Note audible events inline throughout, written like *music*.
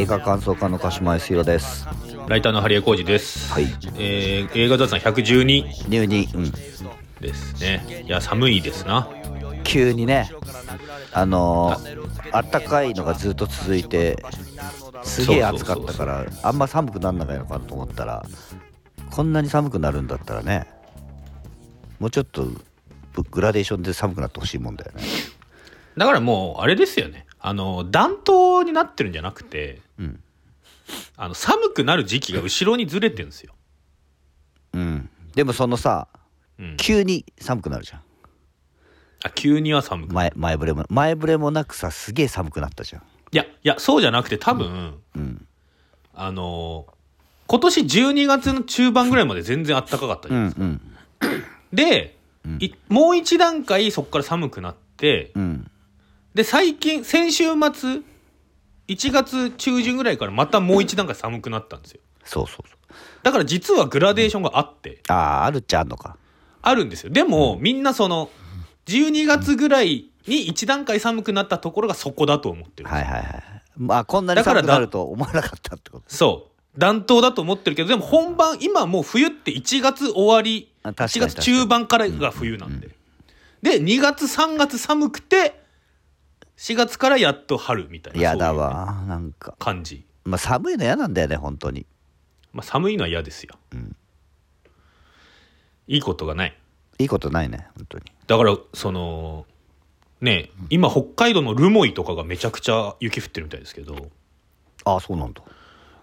映画感想家の鹿島康弘ですライターのハリエコージです。はいえー映画雑談112入に、うん、ですね。いや、寒いですな。急にねあのーあったかいのがずっと続いてすげえ暑かったからあんま寒くなんないのかなと思ったらこんなに寒くなるんだったらねもうちょっとググラデーションで寒くなってほしいもんだよねだからもう、あれですよね。あの、暖冬になってるんじゃなくて、うん。あの、寒くなる時期が後ろにずれてるんですよ。うん。でもそのさうん。急に寒くなるじゃん。あ、急には寒く。前前触れも前触れもなくさすげえ寒くなったじゃん。いや、いや、そうじゃなくて多分、うん。あの、今年12月の中盤ぐらいまで全然暖かかったじうゃないですか。んうん。で、うん。いもう一段階そこから寒くなって、うんで、最近、先週末、1月中旬ぐらいからまたもう一段階寒くなったんですよ。そうそうそうだから実はグラデーションがあって、あああるっちゃあんのかあるんですよ。でも、みんなその、12月ぐらいに一段階寒くなったところがそこだと思ってる。はいはいはいまあこんなに寒くなると思わなかったってことそう。暖冬だと思ってるけど、でも本番、今もう冬って1月終わり、1あ確かに月中盤からが冬なんで。で、2月3月寒くて、4月からやっと春みたいな。嫌だそうなんか感じ。まあ寒いの嫌なんだよね本当にまあ寒いのは嫌ですよ。んいいことがない。いいことないね本当にだから、その、ね今北海道の留萌とかがめちゃくちゃ雪降ってるみたいですけど、ああそうなんだ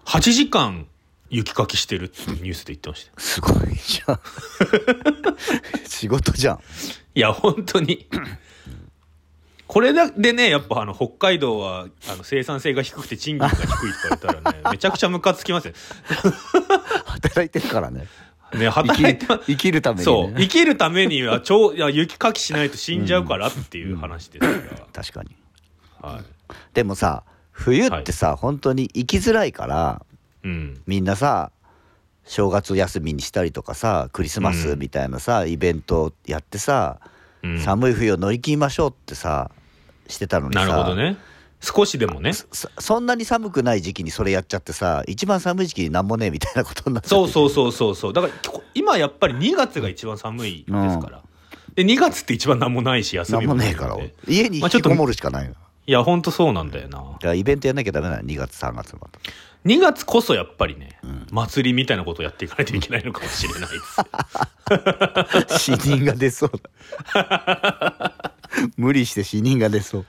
8時間雪かきしてるってニュースで言ってました。すごいじゃん *laughs* 仕事じゃんいや、本当に。これだでね、やっぱあの、北海道はあの生産性が低くて賃金が *laughs* 低いとか言ったらね、めちゃくちゃムカつきますよ。*laughs* 働いてるからねね、働いてま生きるためにそう、ね生きるためには、超、いや、雪かきしないと死んじゃうからっていう話ですか *laughs* 確かにら。はい。でもさ冬ってさ、本当に生きづらいからうん。みんなさ正月休みにしたりとかさクリスマスみたいなさ、イベントやってさ、うん寒い冬を乗り切りましょうってさしてたのにさなるほどね。少しでもね。そそんなに寒くない時期にそれやっちゃってさ一番寒い時期になんもねえみたいなことになってそうそうそうそうそう。だから、こ今やっぱり2月が一番寒いですから。で、2月って一番なんもないし、休なんみもねえから。家に引きこもるしかないの、いや、ほんとそうなんだよな。だからイベントやんなきゃダメなの2月3月また2月こそやっぱりね、祭りみたいなことをやっていかないといけないのかもしれないですよ。死人が出そうだ無理して死人が出そう。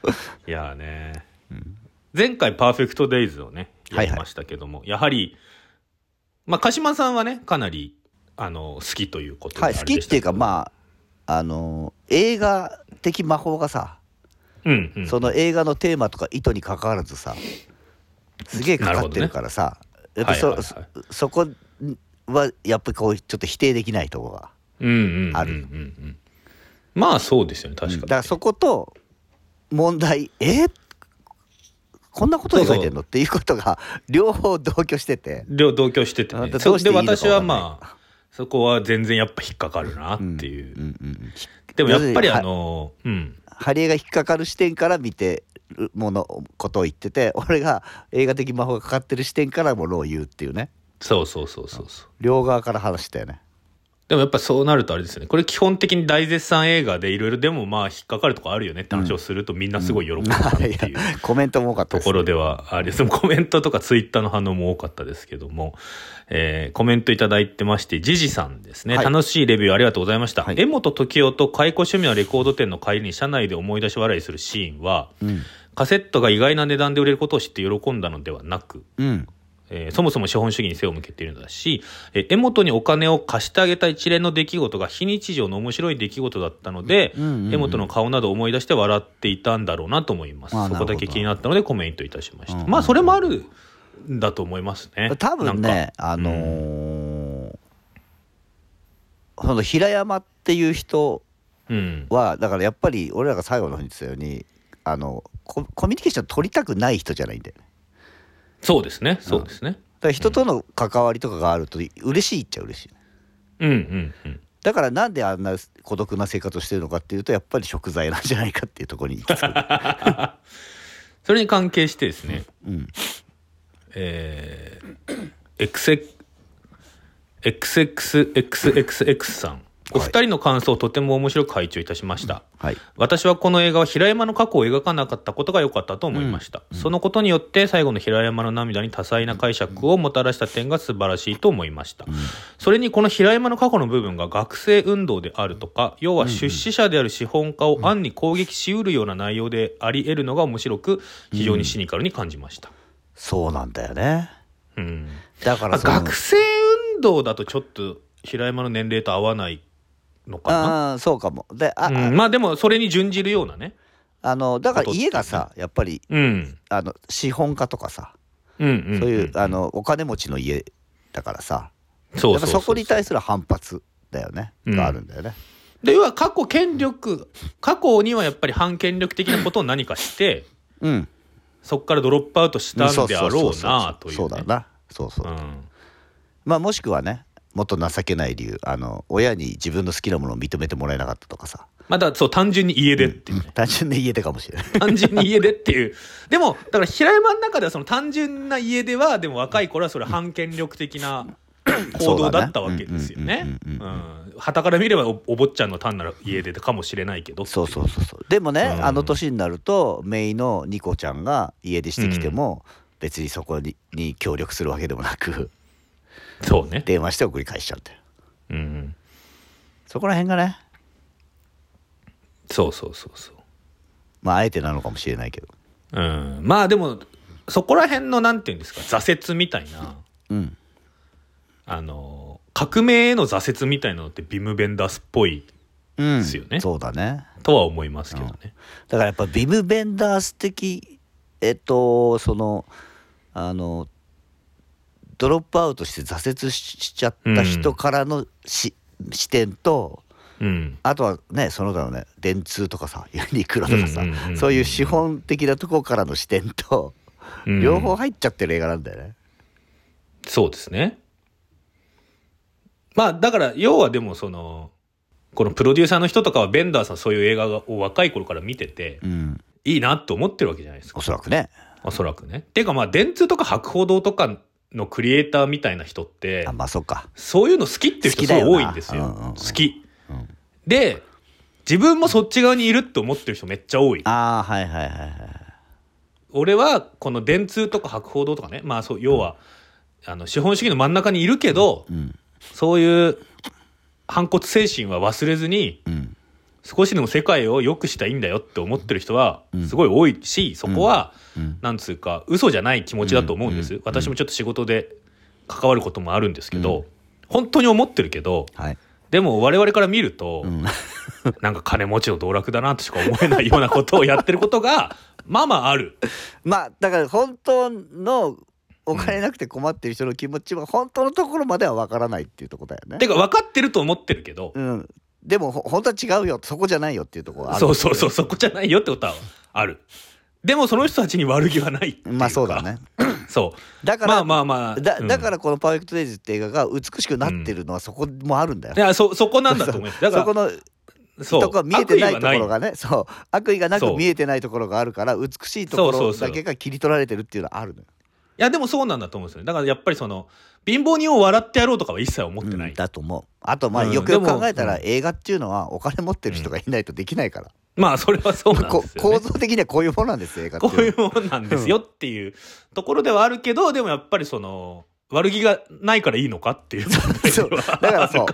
いやーね、前回パーフェクトデイズをね、やりましたけども、やはり、まあ、鹿島さんはね、かなり、あの、好きということではい好きっていうかあ、まああの映画的魔法がさ、うん、うん。その映画のテーマとか意図に関わらずさすげえかかってるからさ、やっぱそ,、はいはいはい。そそこはやっぱりこうちょっと否定できないところがうんうんうんうんある。うん。まあ、そうですよね、確かに。だからそこと問題え？こんなこと言われてんのっていうことが両方同居してて両同居しててあね。そで、どうして私はまあ、そこは全然やっぱ引っかかるなっていう。うんうんでもやっぱりあの、うん。ハリエが引っかかる視点から見てるものことを言ってて俺が映画的魔法がかかってる視点からものを言うっていうねそうそうそうそうそう。両側から話したよねでもやっぱそうなるとあれですよね。これ基本的に大絶賛映画でいろいろでもまあ引っかかるとこあるよね。って話をするとみんなすごい喜ぶなっていやいうコメントも多かったところではありです。コメントとかツイッターの反応も多かったですけども、えーコメントいただいてまして、ジジさんですね。はい。楽しいレビューありがとうございました。はい。江本時生と解雇趣味のレコード店の帰りに車内で思い出し笑いするシーンは、うん。カセットが意外な値段で売れることを知って喜んだのではなく、うんえーそもそも資本主義に背を向けているのだし、えー江本にお金を貸してあげた一連の出来事が非日常の面白い出来事だったので、うんうんうん江本の顔などを思い出して笑っていたんだろうなと思います。そこだけ気になったのでコメントいたしました。うんうんまあ、それもあるんだと思いますね。多分ねかあのーその平山っていう人うん。はだからやっぱり俺らが最後の方に言ってたようにあのココミュニケーション取りたくない人じゃないんだよねそうですね。そうですね。だから人との関わりとかがあると嬉しいっちゃ嬉しいうんうんうん。だからなんであんな孤独な生活をしてるのかっていうとやっぱり食材なんじゃないかっていうところに行き着く、*laughs* それに関係してですね、うん、えー、XXXXX さんお二人の感想をとても面白く拝聴いたしました、はい、私はこの映画は平山の過去を描かなかったことが良かったと思いました、うん、そのことによって最後の平山の涙に多彩な解釈をもたらした点が素晴らしいと思いました、うん、それにこの平山の過去の部分が学生運動であるとか要は出資者である資本家を暗に攻撃しうるような内容であり得るのが面白く非常にシニカルに感じました、うん、そうなんだよね。うん。だから学生運動だとちょっと平山の年齢と合わないのかな？あそうかも。であ、うん、まあでもそれに準じるようなね。あのだから家がさやっぱり、うん、あの資本家とかさ、うんそういうあのお金持ちの家だからさそうそこに対する反発だよね、があるんだよね。で要は過去権力過去にはやっぱり反権力的なことを何かして、うん、そこからドロップアウトしたんであろうなという、ね、そうだな。そうそう、うん、まあもしくはねもっと情けない理由。あの親に自分の好きなものを認めてもらえなかったとかさ。まだそう単純に家出っていう、ねうん、単純に家出かもしれない。単純に家出っていう。でもだから平山の中ではその単純な家出はでも若い頃はそれ反権力的な行動だったわけですよね。はたから見ればお坊ちゃんの単なる家出かもしれないけど。そうそうそうそう。でもね、うん、あの年になると姪のニコちゃんが家出してきても、別にそこにに協力するわけでもなくそうね。電話して送り返しちゃうんだようん。そこら辺がね。そうそうそうそう。まああえてなのかもしれないけど。うん。まあでもそこら辺のなんていうんですか？挫折みたいな、うん、あの革命への挫折みたいなのってビム・ベンダースっぽいですよね、うん、そうだね。とは思いますけどね、うん、だからやっぱビム・ベンダース的えっとそのあのドロップアウトして挫折しちゃった人からのし、うん、視点と、うん、あとはねその他のね電通とかさユニクロとかさ、そういう資本的なところからの視点と、うん、両方入っちゃってる映画なんだよね。そうですね。まあだから要はでもそのこのプロデューサーの人とかはベンダーさんそういう映画を若い頃から見てて、うん、いいなと思ってるわけじゃないですか。おそらくね。おそらくね。っていうかまあ電通とか博報堂とかのクリエイターみたいな人ってあまあそうか。そういうの好きっていう人すごい多いんですよ、うんうんうん、好き、うん、で自分もそっち側にいるって思ってる人めっちゃ多い。ああはいはいはいはい俺はこの電通とか博報堂とかねまあそう要は、うん、あの資本主義の真ん中にいるけど、うん、そういう反骨精神は忘れずに、少しでも世界を良くしたいんだよって思ってる人はすごい多いし、そこは、なんつうか嘘じゃない気持ちだと思うんです、私もちょっと仕事で関わることもあるんですけど、本当に思ってるけど、はい、でも我々から見ると、うん、*laughs* なんか金持ちの道楽だなとしか思えないようなことをやってることが *laughs* まあまあある。まあだから本当のお金なくて困ってる人の気持ちは本当のところまでは分からないっていうとこだよね。てか分かってると思ってるけど、うん、でも本当は違うよそこじゃないよっていうところある。そうそうそうそこじゃないよってことはある。でもその人たちに悪気はないまあそうだね。*clears throat* そう。だからまあまあまあだだからこの「パーフェクト・デイズ」って映画が美しくなってるのはそこもあるんだよ、いやそそこなんだと思いますだからそこのそう。とこ見えてないところがね。そう。悪意がなく見えてないところがあるから美しいところだけが切り取られてるっていうのはあるのよ。いやでもそうなんだと思うんですよだからやっぱりその貧乏人を笑ってやろうとかは一切思ってない、うん、だと思う。あとまあよくよく考えたら、映画っていうのはお金持ってる人がいないとできないから、まあそれはそうなんですよ、ね、構造的にはこういうものなんです映画こういうものなんですよっていうところではあるけどでもやっぱりその悪気がないからいいのかっていうそう。だからそう。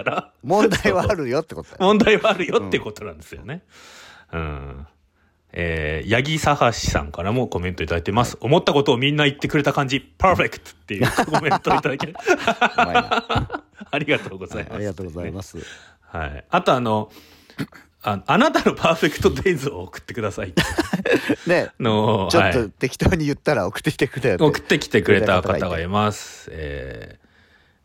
問題はあるよってこと問題はあるよってことなんですよね。うんえー、八木佐橋さんからもコメントいただいてます。はい、思ったことをみんな言ってくれた感じ、パーフェクトっていう *laughs* コメントいただき *laughs* ありがとうございます、ありがとうございます。はい。あとあの、ああなたのパーフェクトデイズを送ってください。*laughs* ねのちょっと適当に言ったら送ってきてくれた送ってきてくれた方がいます。え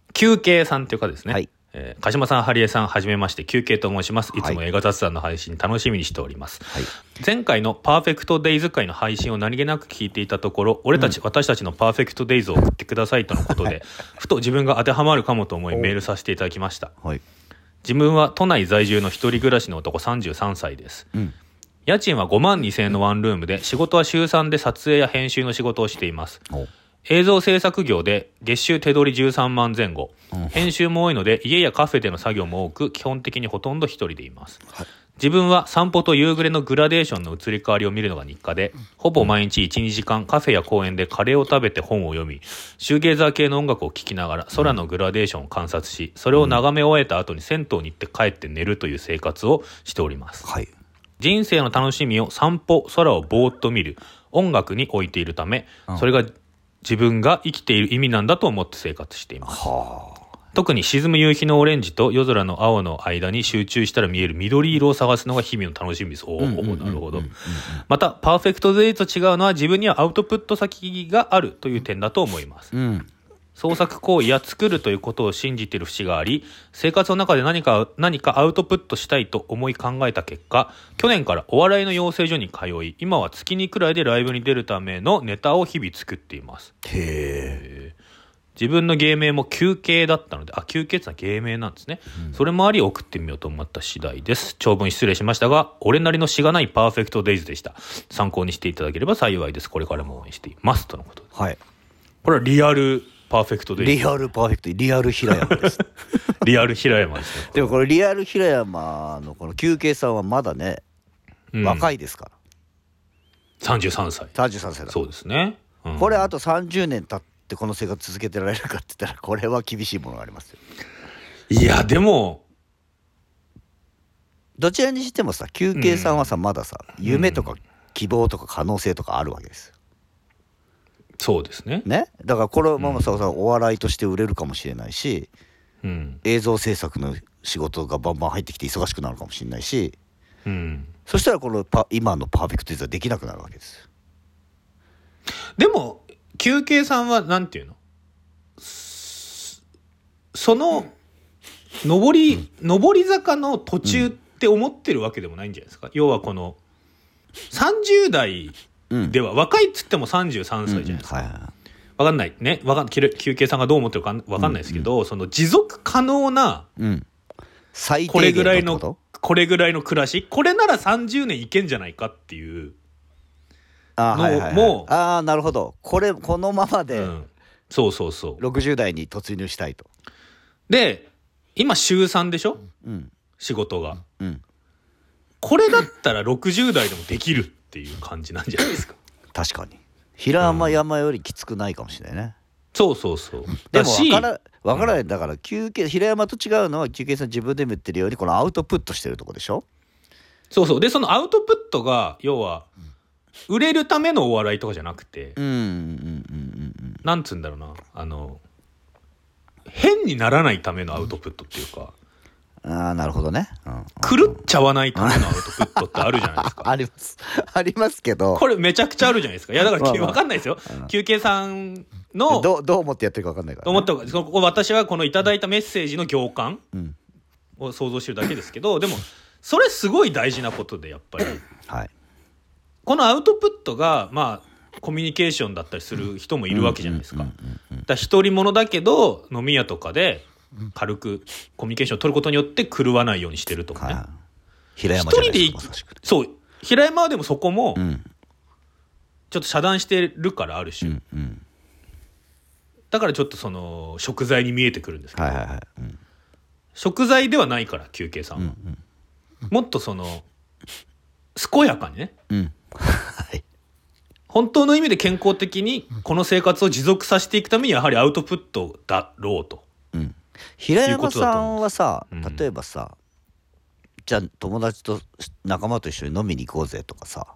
ー、休憩さんっていうかですね。はい。えー、鹿島さん、ハリエさん、はじめまして、休憩と申します。いつも映画雑談の配信楽しみにしております。はい、前回のパーフェクトデイズ会の配信を何気なく聞いていたところ、俺たち、うん、私たちのパーフェクトデイズを送ってくださいとのことで、*laughs* ふと自分が当てはまるかもと思いメールさせていただきました。はい、自分は都内在住の一人暮らしの男33歳です。うん家賃は5万2000円のワンルームで仕事は週3で撮影や編集の仕事をしています映像制作業で月収手取り13万前後、編集も多いので家やカフェでの作業も多く基本的にほとんど一人でいます、はい。自分は散歩と夕暮れのグラデーションの移り変わりを見るのが日課で、ほぼ毎日1、2時間カフェや公園でカレーを食べて本を読み、シューゲーザー系の音楽を聴きながら空のグラデーションを観察し、それを眺め終えた後に銭湯に行って帰って寝るという生活をしております。はい。人生の楽しみを散歩、空をぼーっと見る、音楽に置いているため、それが自分が生きている意味なんだと思って生活しています。は特に沈む夕日のオレンジと夜空の青の間に集中したら見える緑色を探すのが日々の楽しみです。おお、なるほど。また、パーフェクトデイと違うのは自分にはアウトプット先があるという点だと思います。あうん創作行為や作るということを信じている節があり、生活の中で何か、何かアウトプットしたいと思い考えた結果、去年からお笑いの養成所に通い、今は月にくらいでライブに出るためのネタを日々作っています。へえ自分の芸名も休憩だったので、あ、休憩ってのは芸名なんですね。それもあり送ってみようと思った次第です。長文失礼しましたが、俺なりのしがないパーフェクトデイズでした。参考にしていただければ幸いです。これからも応援しています。とのことで。はいこれはリアルパーフェクトデイズ。リアルパーフェクトリアル平山です *laughs* リアル平山ですね。でもこれリアル平山のこの休憩さんはまだね、うん若いですから33歳。33歳だそうですね。うんこれあと30年経ってこの生活続けてられるかって言ったらこれは厳しいものがありますよいや、でも、どちらにしてもさ休憩さんはさ、まださ夢とか希望とか可能性とかあるわけですよそうですね。ねだからこのままさ、さお笑いとして売れるかもしれないしうん。映像制作の仕事がバンバン入ってきて忙しくなるかもしれないしうん。そしたらこのパ今のパーフェクトイズはできなくなるわけですでも、休憩さんは、なんていうの？すその、上り、上り坂の途中って思ってるわけでもないんじゃないですか？要はこの、30代うんでは、若いっつっても33歳じゃないですか。はいはいはいわかんない。ね。わかん、休憩さんがどう思ってるかわかんないですけど、その持続可能な、うん最これ低ぐらいのこ、これぐらいの暮らし、これなら30年いけんじゃないかっていう。とあーはいはいはいもうあーなるほどこれこのままでうん。そうそうそう。60代に突入したいとで、今週3でしょ？うん仕事が。うんこれだったら60代でもできるっていう感じなんじゃないですか。*laughs* 確かに。平山山よりきつくないかもしれないね、そうそうそう。でも分から分からない。だから休憩平山と違うのは休憩さん自分でも言ってるようにこのアウトプットしてるとこでしょ？そうそう。で、そのアウトプットが、要は、売れるためのお笑いとかじゃなくて、うんうんうんうんうん。なんつうんだろうな、あの、変にならないためのアウトプットっていうか、ああなるほどね、うん、狂っちゃわないためのアウトプットってあるじゃないですか。*laughs* あります *laughs* ありますけどこれめちゃくちゃあるじゃないですか。*laughs* いや、だから、わかんないですよ。休憩さんの、どうどう思ってやってるか分かんないから、と思ったそこ私はこのいただいたメッセージの行間うんを想像してるだけですけど、でも、それすごい大事なことで、やっぱり。*coughs* はいこのアウトプットが、まあ、コミュニケーションだったりする人もいるわけじゃないですか。だ一人者だけど、飲み屋とかで、軽くコミュニケーションを取ることによって狂わないようにしてるとかね。はい平一山じゃない人でそう。平山はでもそこも、うん。ちょっと遮断してるから、ある種。うんうん。だからちょっとその、食材に見えてくるんですけど、はいはいはい、うん。食材ではないから、休憩さんは。もっとその、健やかにね、うん。はい。本当の意味で健康的にこの生活を持続させていくためにやはりアウトプットだろうと。うん平山さんはさうん。例えばさ、じゃあ友達と仲間と一緒に飲みに行こうぜとかさ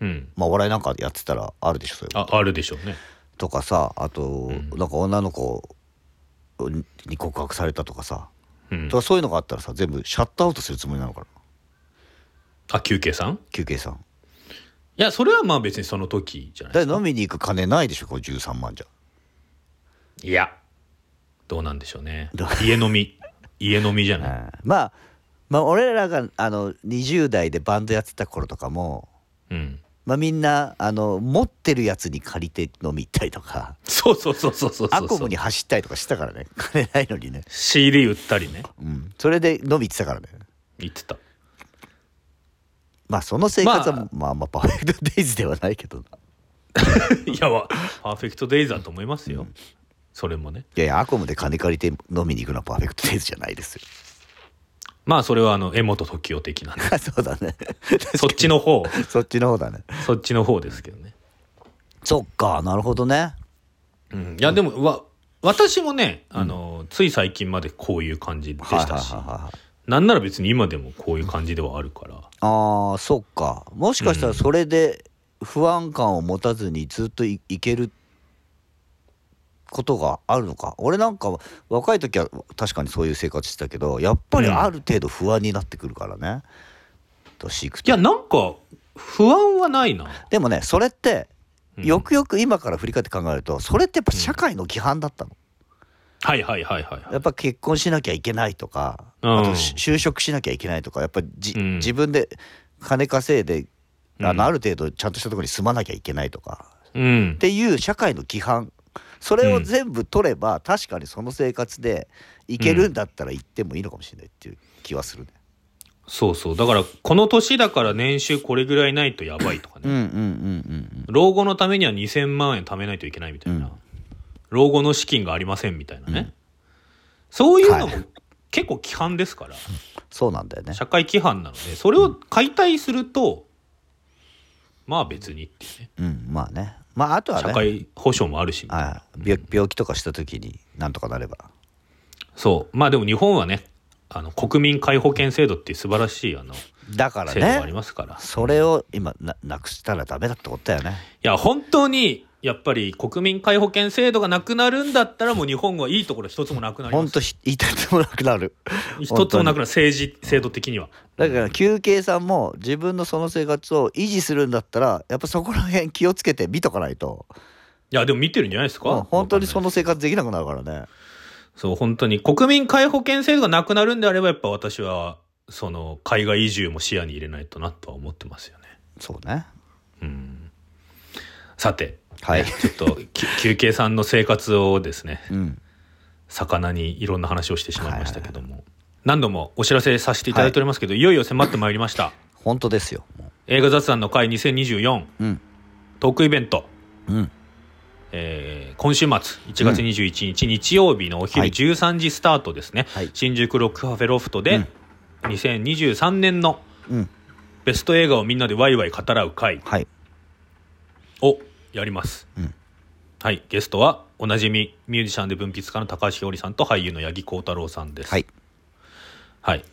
うん。まあお笑いなんかでやってたらあるでしょそういうこと。あ、あるでしょうね。とかさあと、ん。なんか女の子に告白されたとかさ、うん。と。かそういうのがあったらさ全部シャットアウトするつもりなのかな。あ、休憩さん？休憩さん。いや、それはまあ別にその時じゃないですか。飲みに行く金ないでしょこれ13万じゃ。いや、どうなんでしょうね。家飲み。家飲みじゃない？*laughs* うんまあまあ俺らがあの20代でバンドやってた頃とかもうん。まあみんなあの持ってるやつに借りて飲み行ったりとかそうそうそうそうそうそう。アコムに走ったりとかしたからね *laughs* 金ないのにね、CD 売ったりね。うん、それで飲み行ってたからね言ってた。まあその生活はままあまあパーフェクトデイズではないけどな *laughs* いやわパーフェクトデイズだと思いますよ、それもね。いやいやアコムで金借りて飲みに行くのはパーフェクトデイズじゃないですよ。まあそれはあの江本時生的なね。*laughs* そうだね。*laughs* そっちの方。そっちの方だね。そっちの方ですけどね。そっかなるほどね。うん。いやでもわ私もねあの、つい最近までこういう感じでしたし、なんなら別に今でもこういう感じではあるから。ああそっか。もしかしたらそれで不安感を持たずにずっといいけることがあるのか？俺なんか若い時は確かにそういう生活してたけどやっぱりある程度不安になってくるからね、年いくと。いやなんか不安はないな。でもねそれってうん。よくよく今から振り返って考えるとそれってやっぱ社会の規範だったの、はいはいはいはいはい。やっぱ結婚しなきゃいけないとか、うん。あとし就職しなきゃいけないとかやっぱりじ、うん。自分で金稼いであうん。のある程度ちゃんとしたところに住まなきゃいけないとか、うん。っていう社会の規範それを全部取れば、確かにその生活でいけるんだったら行ってもいいのかもしれないっていう気はするね。そうそう。だからこの年だから年収これぐらいないとやばいとかね、うんうんうんうん老後のためには2000万円貯めないといけないみたいな、うん。老後の資金がありませんみたいなね、そういうのもはい。結構規範ですから、そうなんだよね。社会規範なのでそれを解体するとまあ別にっていうね。うん。まあねまああとはね。社会保障もあるしはい。病病気とかした時になんとかなれば。そう。まあでも日本はねあの国民皆保険制度っていう素晴らしいあのだから制度がありねますから、いそれを今ななくしたらダメだってことだよね。や本当にやっぱり国民皆保険制度がなくなるんだったらもう日本はいいところ一つもなくなります。ほんとひ言いたいともなくなる。*laughs* 一つもなくなる政治制度的には。だから休憩さんも自分のその生活を維持するんだったらやっぱそこら辺気をつけて見とかないと、いやでも見てるんじゃないですか、うん本当にそのの生活できなくなるからね。そう本当に国民皆保険制度がなくなるんであればやっぱ私はその海外移住も視野に入れないとなとは思ってますよね。そうね。うん。さて、はいねちょっとき休憩さんの生活をですねうん。魚にいろんな話をしてしまいましたけども、何度もお知らせさせていただいておりますけど、い、よいよ迫ってまいりました本当ですよ。も映画雑談の会2024ううん。トークイベント、うん。えー今週末1月21日日曜日のお昼はい13時スタートですね、はい新宿ロックカフェロフトで、うん2023年のうん。ベスト映画をみんなでワイワイ語らう会はい。をやります、うん。はい。ゲストはおなじみミュージシャンで文筆家の高橋ひょりさんと俳優の八木幸太郎さんです。はい。はい。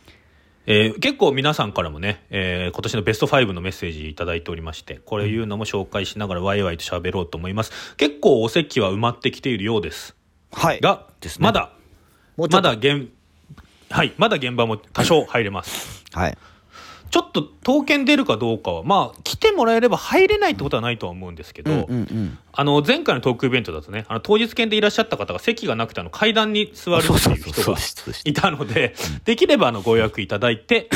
えー結構皆さんからもね、えー今年のベスト5のメッセージいただいておりましてこれいうのも紹介しながらワイワイと喋ろうと思います。結構お席は埋まってきているようです。はい。が、ね。まだまだ現はい。まだ現場も多少入れます。はい。ちょっと刀剣出るかどうかはまあ来てもらえれば入れないってことはないとは思うんですけど。あの前回のトークイベントだとねあの当日券でいらっしゃった方が席がなくてあの階段に座るっていう人がいたのでできればあのご予約いただいて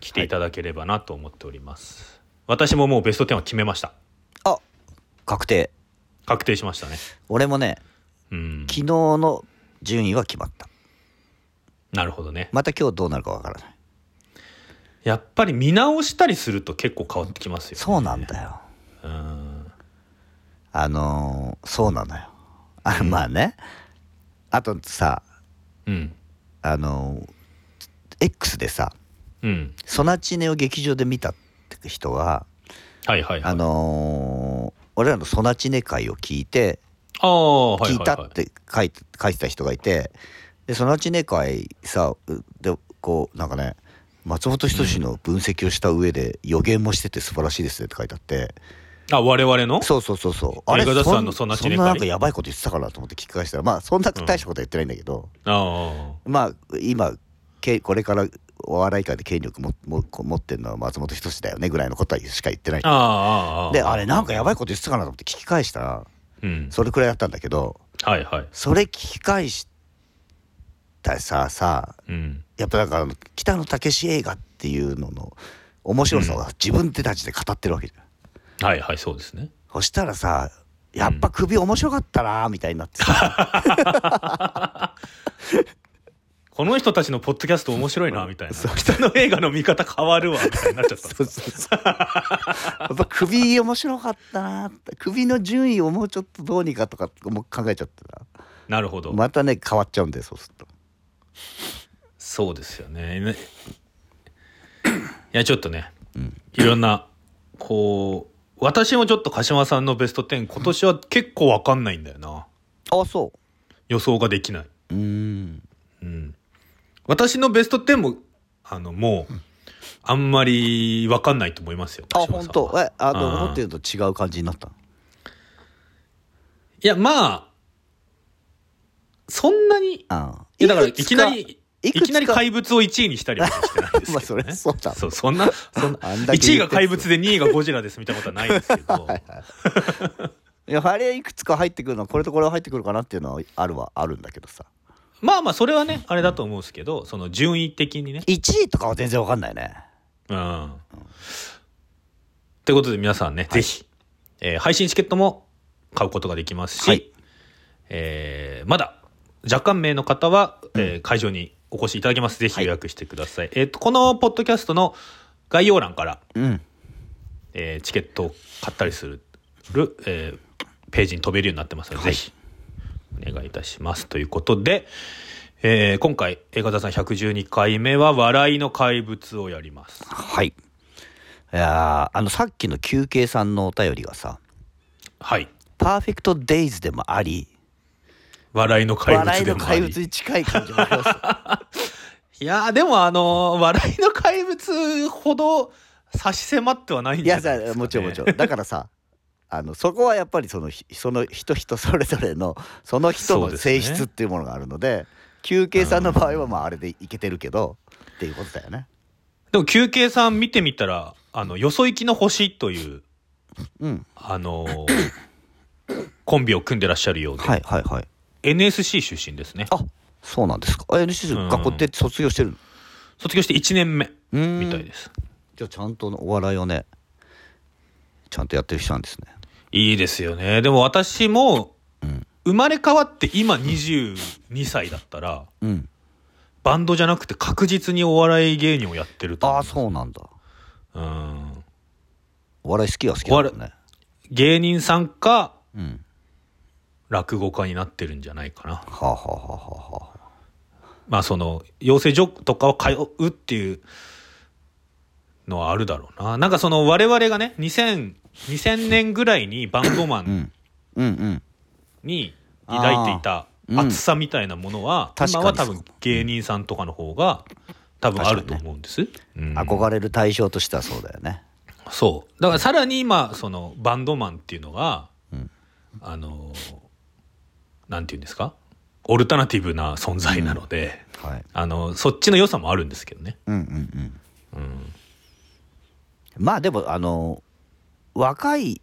来ていただければなと思っております、私ももうベスト10は決めました。あ確定。確定しましたね。俺もね、うん。昨日の順位は決まった。なるほどね。また今日どうなるかわからない。やっぱり見直したりすると結構変わってきますよそうなんだよ。うん。あのーそうなのよ。あまあね。あとさ、うん。あのー X でさ、うん。ソナチネを劇場で見たって人は、はいはいはい。あのー俺らのソナチネ会を聞いて、あ聞いたって書いて書いてた人がいてでソナチネ会さうでこうなんかね松本人志の分析をした上で予言もしてて素晴らしいですねって書いてあって。あ我々の？そうそうそうそう。映画雑そん談のソナチネ会そんななんかやばいこと言ってたかなと思って聞き返したらまあそんな大したことは言ってないんだけど、あまあ今けこれからお笑い界で権力もも持ってるのは松本人志だよねぐらいのことはしか言ってない。あああああであれなんかやばいこと言ってたかなと思って聞き返したらうん。それくらいだったんだけどはいはい。それ聞き返したささうん。やっぱなんかあの北野武映画っていうのの面白さを自分たちで語ってるわけじゃん、はいはいそうですね。そしたらさやっぱ首面白かったなみたいになってさ、*laughs* この人たちのポッドキャスト面白いなみたいな。人の映画の見方変わるわみたいになっちゃったそうそうそうやっぱ首面白かったな首の順位をもうちょっとどうにかとかもう考えちゃってなるほど、たまたね変わっちゃうんでそうするとそうですよね。ね。いやちょっとね、いろんなこう私もちょっと鹿島さんのベスト10今年は結構わかんないんだよな。あそ予想ができない。うん。うん。私のベスト10もあのもうあんまりわかんないと思いますよあ本は。当。えあのうん。思ってると違う感じになった？いやまあそんなにあいやだからいきなりいきなり怪物を1位にしたりはしてないですけど、ね、*laughs* まあそれそうだそうそんなそんなあんだけ1位が怪物で2位がゴジラですみたいなことはないですけど。*laughs* いやあれいくつか入ってくるのはこれとこれは入ってくるかなっていうのはあるはあるんだけどさ。まあまあそれはねあれだと思うんですけどその順位的にね。1位とかは全然わかんないね。うん。ということで皆さんね、ぜひ、えー配信チケットも買うことができますし、はい。えーまだ若干名の方は、えー会場にお越しいただけます。ぜひ予約してください、えっ、とこのポッドキャストの概要欄から、うん。えーチケットを買ったりする、えーページに飛べるようになってますので、はい。ぜひお願いいたします。ということで、えー今回映画座さん112回目は「笑いの怪物」をやります。はい。いやーあのさっきの休憩さんのお便りがさはい。パーフェクトデイズでもあり笑いの怪物笑いの怪物に近い感じもありますいやーでもあのー笑いの怪物ほど差し迫ってはないんいじゃないですか、ね、もちろんもちろん。だからさ *laughs* あのそこはやっぱりそのひその人人それぞれのその人の性質っていうものがあるので休憩さんの場合はまああれでいけてるけどっていうことだよね。でも休憩さん見てみたらあのよそ行きの星といううん。あのーコンビを組んでらっしゃるようで、はいはいはい NSC 出身ですね。あそうなんですか。あん。学校って卒業してるの？卒業して1年目うん。みたいです。じゃあちゃんとお笑いをねちゃんとやってる人なんですね。いいですよね。でも私もうん。生まれ変わって今22歳だったらうん。バンドじゃなくて確実にお笑い芸人をやってると思ああうそうなんだ。うん。お笑い好きは好きだもんね。芸人さんかうん落語家になってるんじゃないかな。はあはあはあはあはあ。まあその養成所とかを通うっていうのはあるだろうな。なんかその我々がね2000 2000年ぐらいにバンドマンに抱いていた熱さみたいなものは、今は多分芸人さんとかの方が多分あると思うんです、うん。憧れる対象としてはそうだよね。そう。だからさらに今そのバンドマンっていうのが、うん。あのなんていうんですか？オルタナティブな存在なので、はい。あのそっちの良さもあるんですけどね、うんうんうん。うん、まあでもあの若い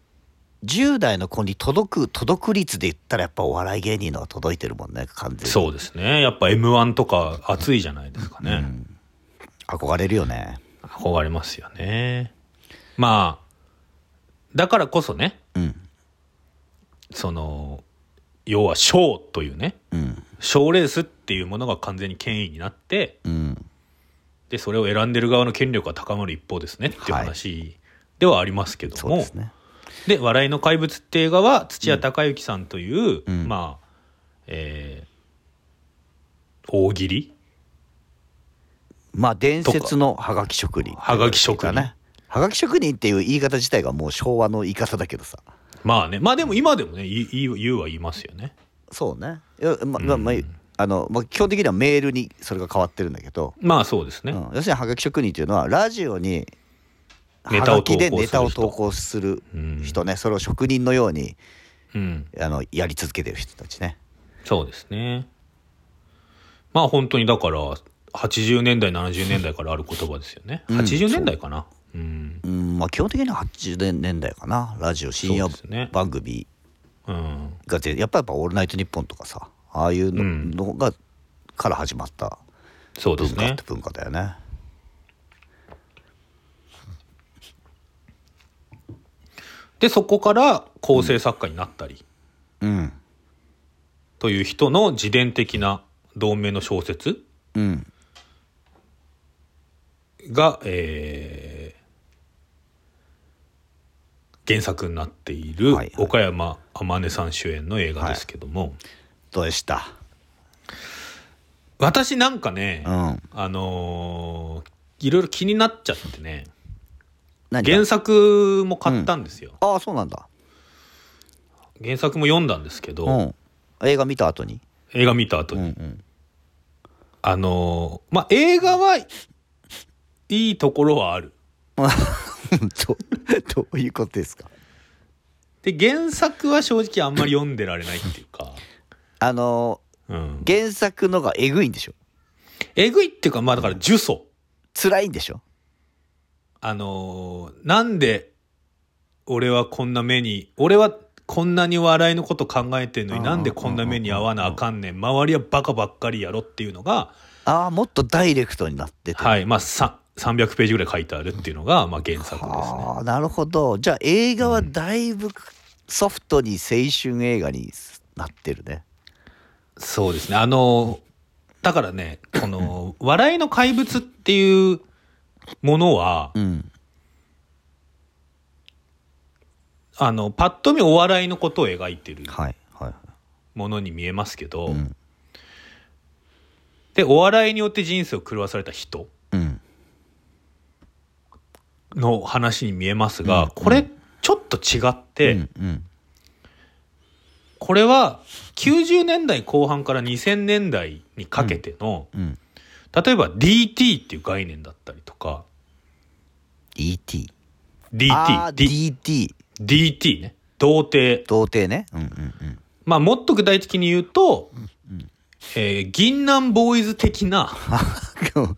10代の子に届く届く率で言ったらやっぱお笑い芸人の方が届いてるもんね完全に。そうですね。やっぱ m 1とか熱いじゃないですかね、うん憧れるよね。憧れますよね。まあだからこそね。うん。その要は賞というねうん。賞レースっていうものが完全に権威になってうん。でそれを選んでる側の権力が高まる一方ですねっていう話ではありますけども、そうですね。で「笑いの怪物」って映画は土屋隆之さんという、うん。まあえー大喜利？まあ伝説のハガキ職人はがき職人ね。ハガキ職人。っていう言い方自体がもう昭和の言い方だけどさまあね。まあでも今でもね言う言うは言いますよね。そうね。いやまままあのまあ基本的にはメールにそれが変わってるんだけど、まあそうですね、うん。要するにハガキ職人っていうのはラジオにネタを投稿する人。ネタを投稿する人ね、それを職人のようにうん。あのやり続けてる人たちね。そうですね。まあ本当にだから80年代70年代からある言葉ですよね、うん。80年代かなうん。うんまあ基本的には80年代かな。ラジオ深夜そうですね。番組うん。がぜやっぱやっぱ「オールナイトニッポン」とかさああいうの,、がから始まったそうですね。文化って文化だよね。でそこから構成作家になったりうん。という人の自伝的な同名の小説うん。が、えー原作になっているはいはい。岡山天音さん主演の映画ですけども、どうでした？私なんかね、うん。あのーいろいろ気になっちゃってね。原作も買ったんですよ、ああそうなんだ。原作も読んだんですけど、うん。映画見た後に？映画見た後に、うんうん。あのーまあ映画はいいところはある *laughs* *laughs* ど *laughs* どういうことですか？で原作は正直あんまり読んでられないっていうか、*laughs* あのうん、原作のがえぐいんでしょ？えぐいっていうかまあだから呪詛。辛いんでしょ？あのーなんで俺はこんな目に俺はこんなに笑いのこと考えてんのにうんなんでこんな目に遭わなあかんねん。周りはバカばっかりやろっていうのがああもっとダイレクトになってて。はい。まあさ300ページぐらい書いてあるっていうのがまあ原作ですね。はあなるほど。じゃあ映画はだいぶソフトに青春映画になってるね。そうですね。あのだからねこの *laughs* 笑いの怪物っていうものはうん。あのパッと見お笑いのことを描いてるはいはい。ものに見えますけど、うん。でお笑いによって人生を狂わされた人。うんの話に見えますが、うんこれちょっと違って、うんうん。これは90年代後半から2000年代にかけての、うん例えば DT っていう概念だったりとか DT あー D DT DT ね。童貞。童貞ね。うんうんまあもっと具体的に言うと、えー銀杏ボーイズ的な *laughs* うん。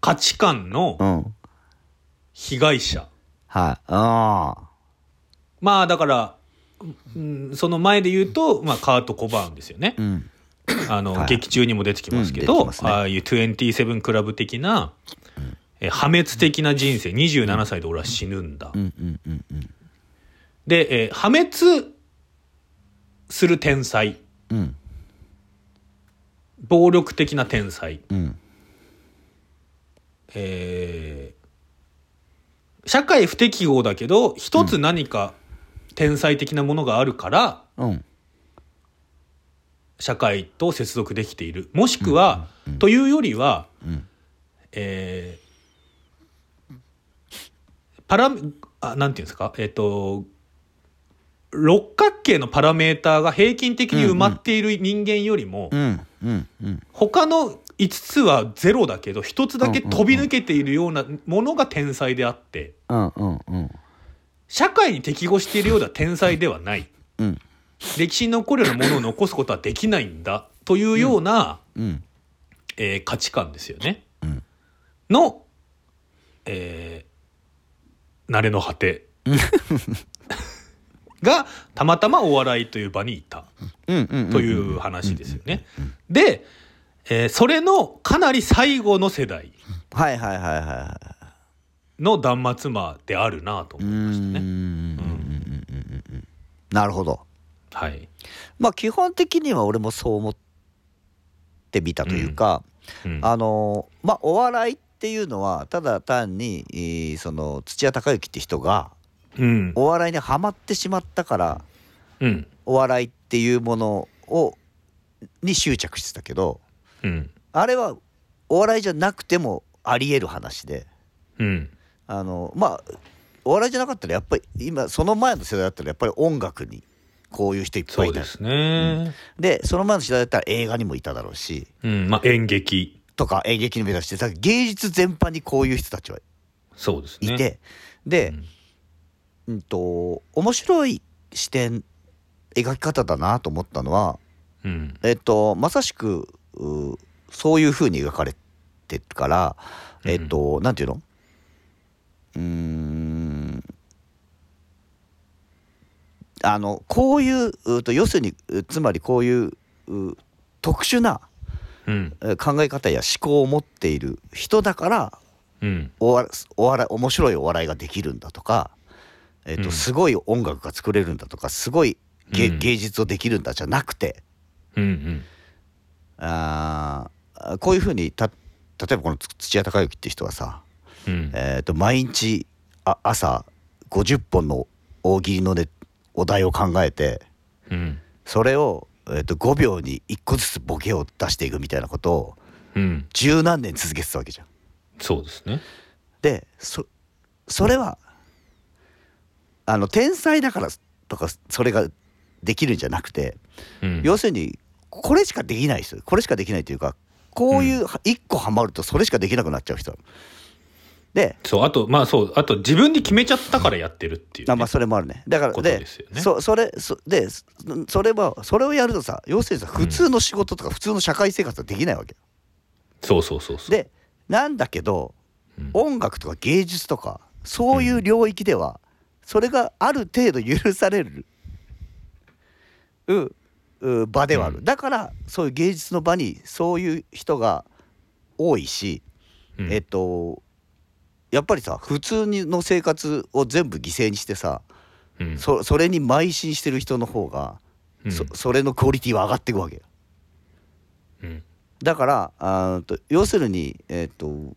価値観のうん被害者。はい。あまあだから、うん、その前で言うと、まあ、カート・コバーンですよね。あ。うん。あの、はい。劇中にも出てきますけど、うんね。ああいう27クラブ的な、え破滅的な人生27歳で俺は死ぬんだ、うんうんうんうん。で、えー破滅する天才。うん。暴力的な天才、うん。えー社会不適合だけど一つ何か天才的なものがあるから、うん。社会と接続できている。もしくは、というよりは、ん。えーパラあなんていうんですか？えっ、と六角形のパラメーターが平均的に埋まっている人間よりも、うんうんうん。他の5つはゼロだけど1つだけ飛び抜けているようなものが天才であってうんうんうん。社会に適合しているような天才ではない。うん。歴史に残るようなものを残すことはできないんだというような、うん。えー価値観ですよね。うん。の、えー、慣れの果て。*laughs* がたまたまお笑いという場にいた。うんうんという話ですよね。で、えーそれのかなり最後の世代はいはいはいはいはいの断末魔であるなとう思いましたね。なるほどはい。まあ基本的には俺もそう思ってみたというか、うんあのまあお笑いっていうのはただ単に、えーその土屋隆之って人がうん。お笑いにはまってしまったからうん。お笑いっていうものをに執着してたけどうん。あれはお笑いじゃなくてもありえる話でうん。あのまあお笑いじゃなかったらやっぱり今その前の世代だったらやっぱり音楽にこういう人いっぱいうたそですね。でその前の時代だったら映画にもいただろうしうん。まあ演劇。とか演劇にもいたし芸術全般にこういう人たちはそうですね。いて、で、うん、と面白い視点描き方だなと思ったのはうん。えっとまさしくうそういう風に描かれてるからえっと、なんていうの？うーんあのこういううと要するにうつまりこういうう特殊な考え方や思考を持っている人だからうん。おわお笑い面白いお笑いができるんだとか、えっとうんすごい音楽が作れるんだとかすごい芸,、うん芸術をできるんだじゃなくてうん。うん。ああこういうふうにた例えばこの土屋隆之って人はさ、うん。えー、と毎日あ朝50本の大喜利の、ね、お題を考えてうん。それを、えー、と5秒に1個ずつボケを出していくみたいなことをうん。十何年続けてたわけじゃん。そうですね。でそそれはあの天才だからとかそれができるんじゃなくて、うん。要するにこれしかできない人これしかできないというかこういう1個ハマるとそれしかできなくなっちゃう人。でそうあとまあそうあと自分で決めちゃったからやってるっていうね、あまあそれもあるね。だからでね。そそれそでそそれはそれをやるとさ要するにさ普通の仕事とか普通の社会生活はできないわけ。よそうそうそうそう。でなんだけどうん。音楽とか芸術とかそういう領域ではそれがある程度許される。うう場ではある、うん。だからそういう芸術の場にそういう人が多いし、うん。えっとやっぱりさ普通にの生活を全部犠牲にしてさうん。そそれに邁進してる人の方が、うん。そそれのクオリティは上がっていくわけよ。うん。だからあーと要するにえっ、と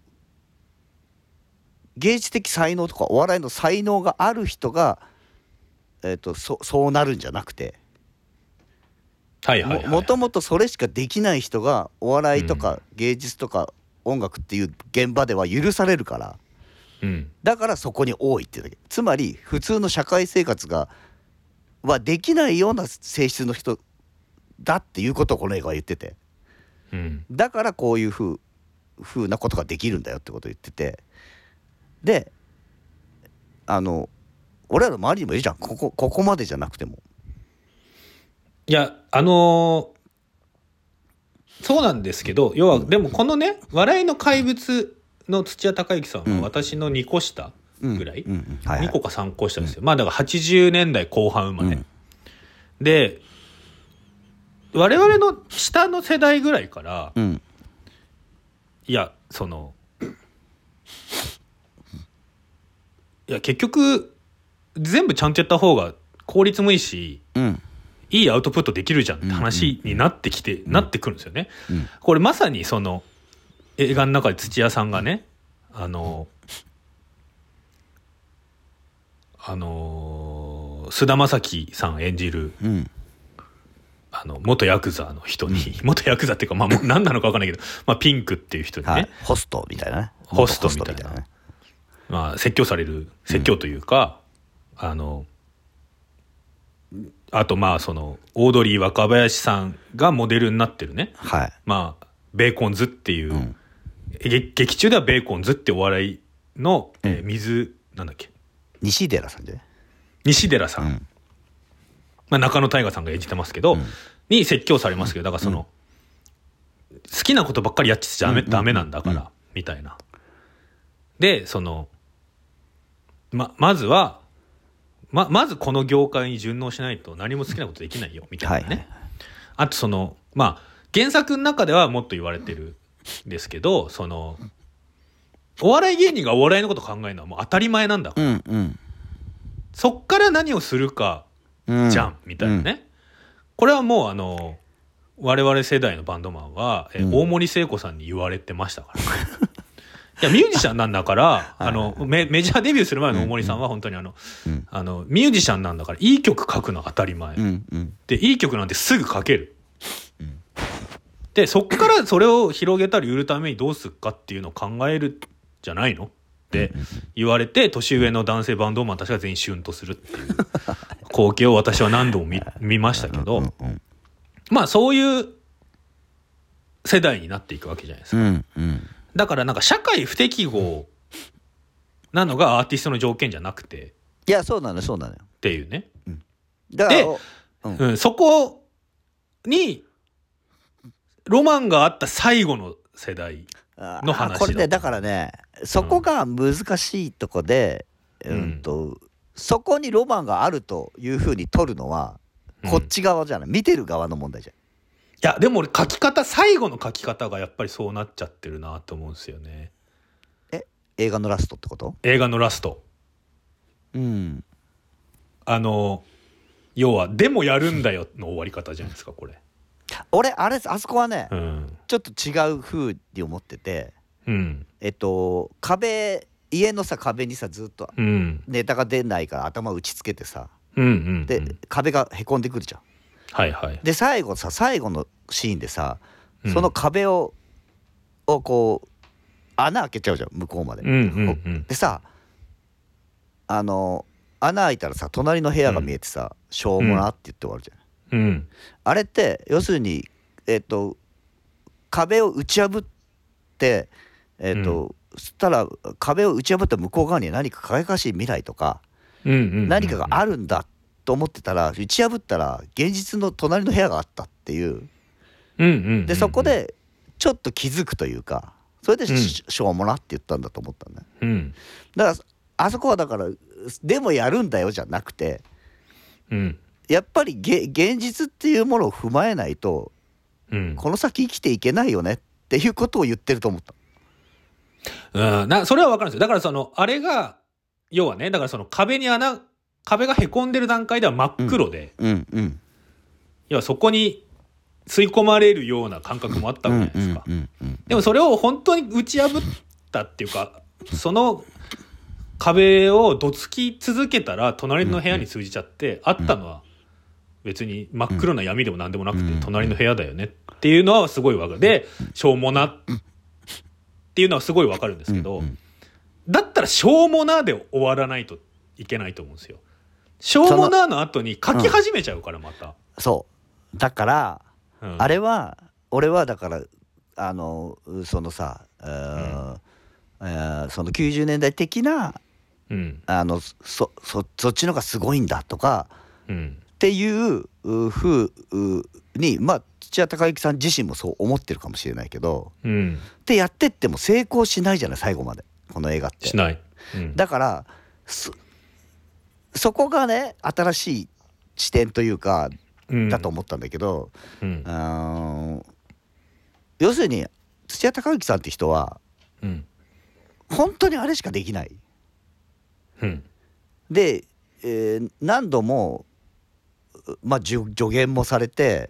芸術的才能とかお笑いの才能がある人が、えー、とそそうなるんじゃなくてはいはいはい。ももともとそれしかできない人がお笑いとか芸術とか音楽っていう現場では許されるから。うん。だからそこに多いっていうだけ。つまり普通の社会生活がはできないような性質の人だっていうことをこの映画は言ってて。うん。だからこういうふうふうなことができるんだよってことを言ってて。であの俺らの周りにもいるじゃん。ここここまでじゃなくてもいやあのーそうなんですけど要はでもこのね笑いの怪物の土屋隆之さんうん。は私の2個下ぐらい、うんうん。はいはい。2個か3個下ですよ、まあだから80年代後半生まれ、うん。で我々の下の世代ぐらいからうん。いやそのいや結局全部ちゃんとやった方が効率もいいしうんいいアウトプットできるじゃんって話になってきて、なってくるんですよね。うん。これまさにその映画の中で土屋さんがねあのあの菅田将暉さん演じるうん。あの元ヤクザの人に、*laughs* 元ヤクザっていうかまあもう *laughs* 何なのか分かんないけど、まあ、ピンクっていう人にね、はい。ホストみたいなね。ホストみたいなまあ、説教される説教というか、あのあとまあそのオードリー若林さんがモデルになってるね。はい。まあベーコンズっていう、ん。劇劇中ではベーコンズってお笑いの、えー水なんだっけ？西寺さんじゃね西寺さん、うん。まあ、中野大河さんが演じてますけど、に説教されますけどだからその、好きなことばっかりやっちゃダメ,、ダメなんだから、みたいな。でそのままずはままずこの業界に順応しないと何も好きなことできないよみたいなね、はいはい。あとそのまあ原作の中ではもっと言われてるんですけどそのお笑い芸人がお笑いのこと考えるのはもう当たり前なんだ、うんうん。そっから何をするかうんじゃん、みたいなね、これはもうあの我々世代のバンドマンは、えうん。大森聖子さんに言われてましたから、*laughs* いやミュージシャンなんだからあのメメジャーデビューする前の大森さんは本当にあの,、うん。あのミュージシャンなんだからいい曲書くの当たり前、うんうん。でいい曲なんてすぐ書ける、でそっからそれを広げたり売るためにどうするかっていうのを考えるじゃないの？って言われて年上の男性バンドマンたちが全員シュンとするっていう。光景を私は何度も見見ましたけど、うんうん。まあそういう世代になっていくわけじゃないですか。うんうんだからなんか社会不適合なのがアーティストの条件じゃなくて。いやそうなのよそうなのよ。っていうね。でだからおうん。うん、そこにロマンがあった最後の世代。あの話あこれだねだからねそこが難しいとこで、うん、とそこにロマンがあるというふうに取るのはうん。こっち側じゃない、見てる側の問題じゃんいやでも俺書き方最後の書き方がやっぱりそうなっちゃってるなと思うんですよね。映画のラストってこと？映画のラスト。うん。あの要は「でもやるんだよ」の終わり方じゃないですかこれ。俺あれあそこはね、うん。ちょっと違う風に思っててうん。えっと壁家のさ壁にさずっとうん。ネタが出ないから頭打ちつけてさうんうん。で、壁がへこんでくるじゃん。はいはい。で最後さ最後のシーンでさうん。その壁ををこう穴開けちゃうじゃん向こうまで。うんうんうん。でさあの穴開いたらさ隣の部屋が見えてさ「しょうもな」って言って終わるじゃん。うん。あれって要するにえっ、と壁を打ち破ってえっ、と、そしたら壁を打ち破った向こう側には何か輝かしい未来とかうんうんうん何かがあるんだと思ってたら打ち破ったら現実の隣の部屋があったっていう。でそこでちょっと気づくというかそれでし,、うん。しょうもなって言ったんだと思ったんだよ。うん。だからあそこはだからでもやるんだよじゃなくてうん。やっぱりげ現実っていうものを踏まえないとうん。この先生きていけないよねっていうことを言ってると思った。うん、なそれは分かるんですよ。だからそのあれが要はねだからその壁に穴壁がへこんでる段階では真っ黒で、うんうん。要はそこに吸い込まれるような感覚もあったわけじゃないですか、でもそれを本当に打ち破ったっていうか *laughs* その壁をどつき続けたら隣の部屋に通じちゃって、あったのは別に真っ黒な闇でも何でもなくて、うん隣の部屋だよねっていうのはすごいわかる。でしょうもなっていうのはすごいわかるんですけど、だったらしょうもなで終わらないといけないと思うんですよ。しょうもなの後に書き始めちゃうからまた。そう。だから、うん。あれは俺はだからあのそのさ、えーえーその90年代的なうん。あのそそそっちのがすごいんだとかうん。っていううふうにまあ土屋隆之さん自身もそう思ってるかもしれないけどうん。でやってっても成功しないじゃない最後まで。この映画って。し。ない。うん。だからそそこがね新しい視点というかうん。だと思ったんだけど、うん。要するに土屋隆之さんって人はうん。本当にあれしかできない。うん。で、えー何度も、まあ、助助言もされて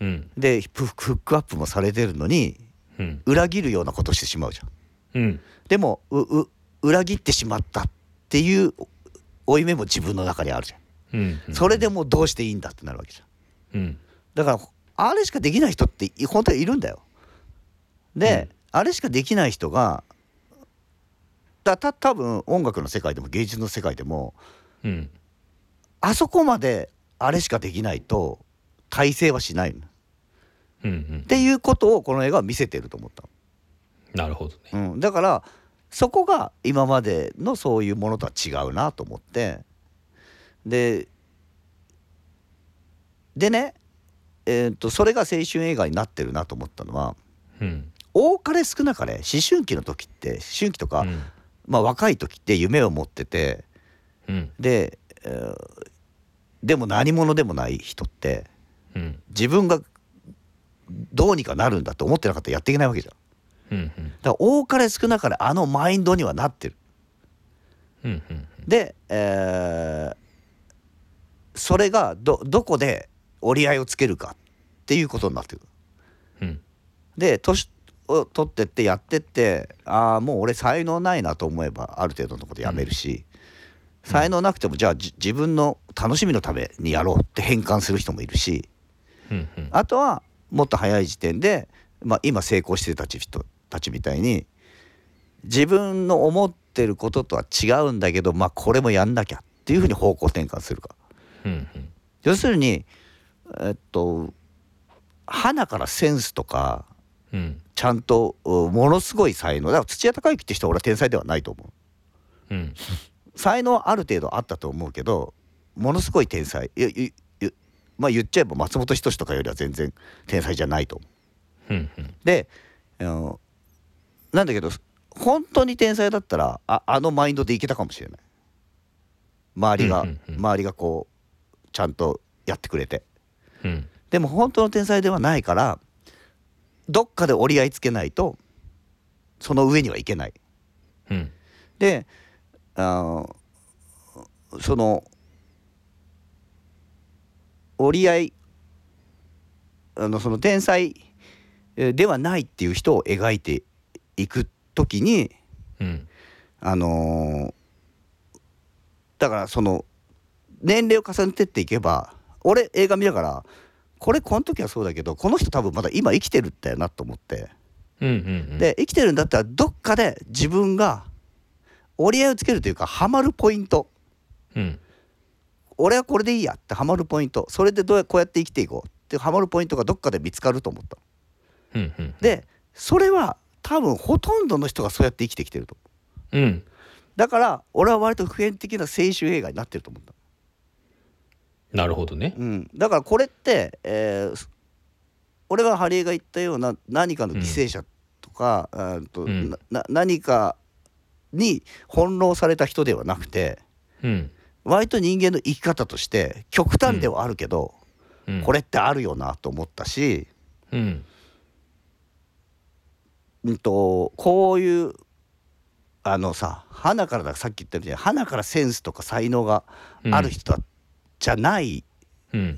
うん。でフフックアップもされてるのにうん。裏切るようなことしてしまうじゃん。うん。でもうう裏切ってしまったっていう負い目も自分の中にあるじゃん。うんそれでもうどうしていいんだってなるわけじゃん。うんだからあれしかできない人ってい本当にいるんだよ。で、あれしかできない人がだた多分音楽の世界でも芸術の世界でもうんあそこまであれしかできないと体制はしないのっうんうんていうことをこの映画は見せてると思ったなるほどね。の、うん、だからそこが今までのそういうものとは違うなと思って。ででねえー、とそれが青春映画になってるなと思ったのはうん。多かれ少なかれ思春期の時って思春期とか、うん。まあ、若い時って夢を持っててうん。で、えーでも何者でもない人ってうん。自分がどうにかなるんだと思ってなかったらやっていけないわけじゃん。うんだから多かれ少なかれあのマインドにはなってる。うんうんで、えーそれがどどこで折り合いをつけるかっていうことになってくる。うんで年を取ってってやってってああもう俺才能ないなと思えばある程度のところでやめるし、才能なくてもじゃあじ自分の楽しみのためにやろうって変換する人もいるしうんうんあとはもっと早い時点で、まあ、今成功してた人たちみたいに自分の思ってることとは違うんだけどまあこれもやんなきゃっていうふうに方向転換するか。うんうん。要するにえっと花からセンスとかうん。ちゃんとうものすごい才能だから土屋隆之って人は俺は天才ではないと思う。うん。才能はある程度あったと思うけどものすごい天才。まあ言っちゃえば松本人志とかよりは全然天才じゃないと思う。うんうん。であのなんだけど本当に天才だったらああのマインドでいけたかもしれない。周りが、うんうんうん。周りがこうちゃんとやってくれて。うん。でも本当の天才ではないからどっかで折り合いつけないとその上にはいけない。うん。であのその折り合いあのその天才ではないっていう人を描いていく時に、うん、あのー、だからその年齢を重ねてっていけば俺映画見ながらこれこの時はそうだけどこの人多分まだ今生きてるんだよなと思って、うんうんうん、で生きてるんだったらどっかで自分が折り合いをつけるというかハマるポイント、うん、俺はこれでいいやってハマるポイント。それでどうやこうやって生きていこうってハマるポイントがどっかで見つかると思った、うんうん、でそれは多分ほとんどの人がそうやって生きてきてると、うん、だから俺は割と普遍的な青春映画になってると思ったなるほどね、うん、だからこれって、えー、俺がハリエが言ったような何かの犠牲者とか、うん、と、うん、な何かに翻弄された人ではなくて、うん、割と人間の生き方として極端ではあるけど、うん、これってあるよなと思ったし、うん、うんとこういうあのさ花からださっき言ったように花からセンスとか才能がある人じゃない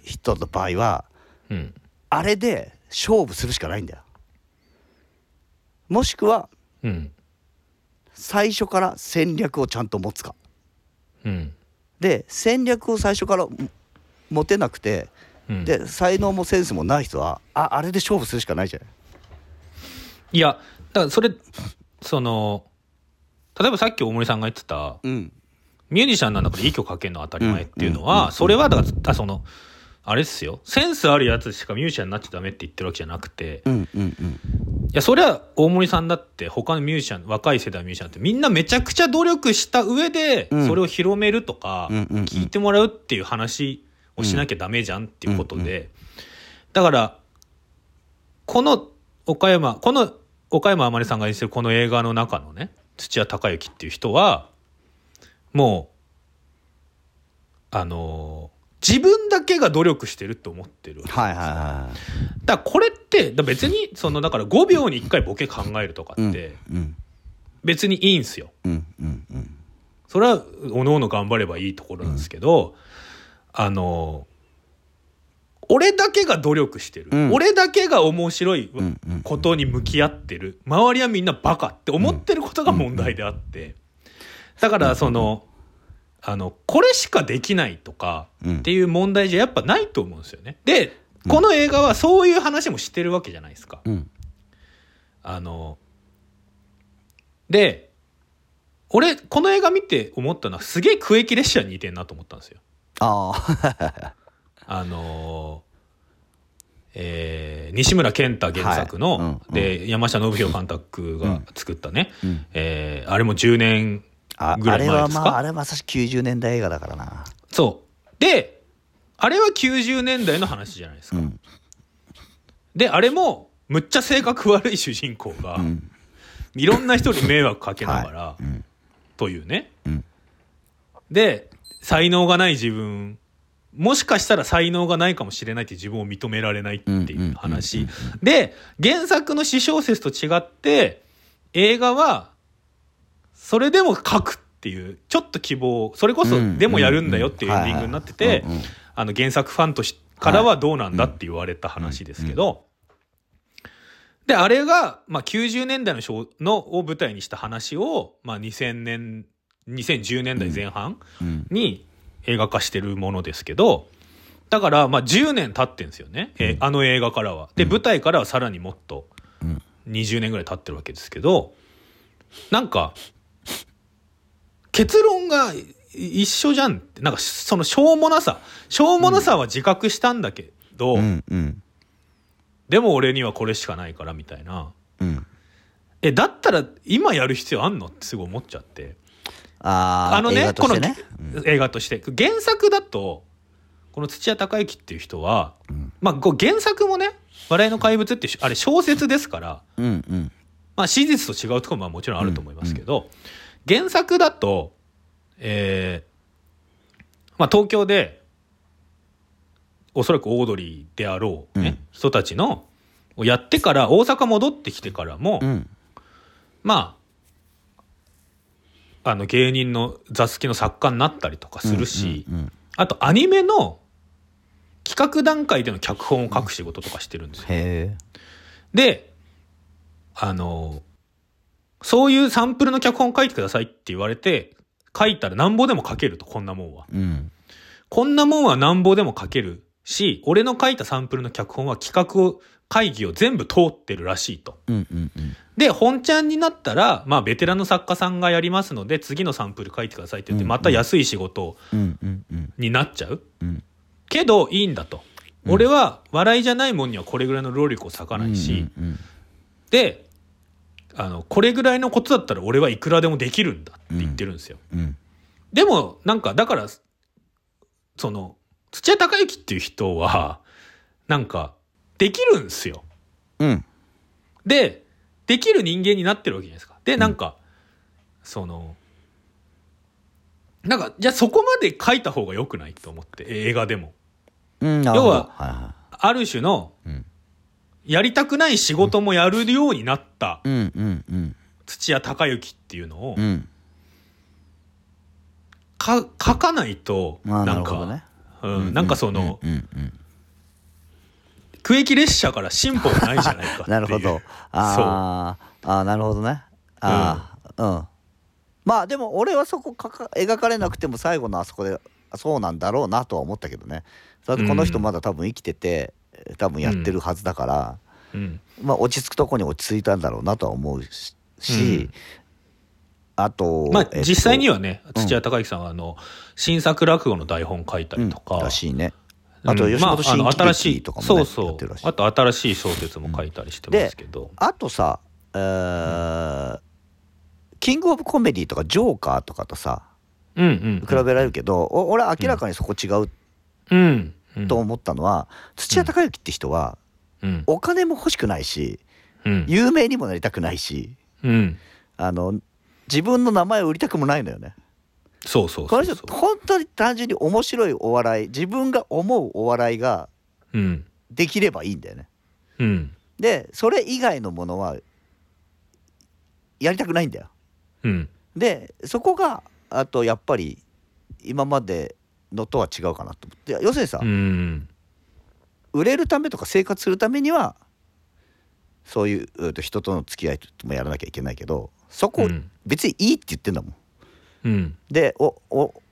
人の場合は、うん、あれで勝負するしかないんだよ。もしくは、うん、最初から戦略をちゃんと持つか。うん、で戦略を最初から持てなくて、うん、で才能もセンスもない人はああれで勝負するしかないじゃないいやだからそれその例えばさっき大森さんが言ってた、うん、ミュージシャンなんだからいい曲書けるのは当たり前っていうのは、それはだからそのあれですよ。センスあるやつしかミュージシャンになっちゃダメって言ってるわけじゃなくて、うんうんうん、いやそれは大森さんだって他のミュージシャン若い世代のミュージシャンってみんなめちゃくちゃ努力した上でそれを広めるとか、聞いてもらうっていう話をしなきゃダメじゃんっていうことで、だからこの岡山この岡山天音さんが演じてるこの映画の中のね土屋隆之っていう人はもうあの自分だけが努力してるって思ってるはいはいはい、だからこれって別にそのだから5秒に1回ボケ考えるとかって別にいいんすよ、うんうんうん、それはおのおの頑張ればいいところなんですけど、うん、あの俺だけが努力してる、うん、俺だけが面白いことに向き合ってる、周りはみんなバカって思ってることが問題であって、だからその、あの、これしかできないとかっていう問題じゃやっぱないと思うんですよね。で、この映画はそういう話もしてるわけじゃないですか。うん、あの、で、俺、この映画見て思ったのはすげえ区域列車に似てんなと思ったんですよ。ああ。*laughs* あのえー、西村健太原作の、はい。うんうん、で山下信弘監督が作ったね、うん、えー、あれも10年ぐらい前ですか？あれはまああれはまさしく90年代映画だからな。そう。であれは90年代の話じゃないですか、うん、であれもむっちゃ性格悪い主人公が、うん、いろんな人に迷惑かけながら、はい、というね、で才能がない自分もしかしたら才能がないかもしれないって自分を認められないっていう話。で、原作の詩小説と違って、映画は、それでも書くっていう、ちょっと希望、それこそでもやるんだよっていうエンディングになってて、あの原作ファンとしからはどうなんだって言われた話ですけど、で、あれが、まあ、90年代の小のを舞台にした話を、まあ、2000年、2010年代前半に、映画化してるものですけど、だから、まあ10年経ってんですよね。うん、あの映画からは。で、舞台からはさらにもっと20年ぐらい経ってるわけですけど、なんか、結論が一緒じゃん。って、なんかそのしょうもなさ、しょうもなさは自覚したんだけど、うん。うん、でも俺にはこれしかないからみたいな。うん、え、だったら今やる必要あんの？ってすごい思っちゃって。ああのね、ね、この、映画として。原作だとこの土屋隆之っていう人は、うん、まあ原作もね「笑いの怪物」ってあれ小説ですから、うんうん、まあ史実と違うところももちろんあると思いますけど、うんうん、原作だとえー、まあ東京でおそらくオードリーであろうね、うん、人たちのやってから大阪戻ってきてからも、まああの芸人の座付きの作家になったりとかするし、あとアニメの企画段階での脚本を書く仕事とかしてるんですよ。で、あの、そういうサンプルの脚本書いてくださいって言われて、書いたらなんぼでも書けると、こんなもんは。うんこんなもんはなんぼでも書けるし、俺の書いたサンプルの脚本は企画を、会議を全部通ってるらしいと。で、本ちゃんになったら、まあ、ベテランの作家さんがやりますので、次のサンプル書いてくださいって言って、うんまた安い仕事になっちゃう。うんけど、いいんだと。俺は、笑いじゃないもんにはこれぐらいの労力を割かないし、で、あの、これぐらいのことだったら俺はいくらでもできるんだって言ってるんですよ。うんでも、なんか、だから、その、土屋隆之っていう人は、なんか、できるんですよ。うんで、できる人間になってるわけじゃないですか。で、なんか、その、なんか、じゃあそこまで書いた方が良くないと思って、映画でも。うん要ははいはある種の、うん。やりたくない仕事もやるようになったいうんうんうん。土屋隆之っていうのを、うん。か書かないと、まあななんか、うん、なんかその、うんうんうん区域列車から進歩がないじゃないか。*laughs* なるほど。あー。あーなるほどね。ああうん。まあでも俺はそこかか描かれなくても最後のあそこでそうなんだろうなとは思ったけどね。だってこの人まだ多分生きてて多分やってるはずだから、うん。まあ落ち着くとこに落ち着いたんだろうなとは思うし、うん。あとまあ、えっと実際にはね、うん。土屋隆之さんは、あの、新作落語の台本書いたりとか、うん。らしいね。うんあと吉本新喜新しい劇とかもね、そうそうやってるらしいあと新しい小説も書いたりしてますけど、あとさ、えーキングオブコメディとかジョーカーとかとさうんうん比べられるけど、お俺は明らかにそこ違う。うん。うん。と思ったのは、土屋隆之って人はうん。お金も欲しくないしうん。有名にもなりたくないしうん。あの自分の名前を売りたくもないのよね。そうそうこの人本当に単純に面白いお笑い自分が思うお笑いがうん。できればいいんだよね。うん。でそれ以外のものはやりたくないんだよ。うん。でそこがあとやっぱり今までのとは違うかなと思って。要するにさ、うん。売れるためとか生活するためにはそういう人との付き合いもやらなきゃいけないけどそこうん。別にいいって言ってんだもん。うん。でおお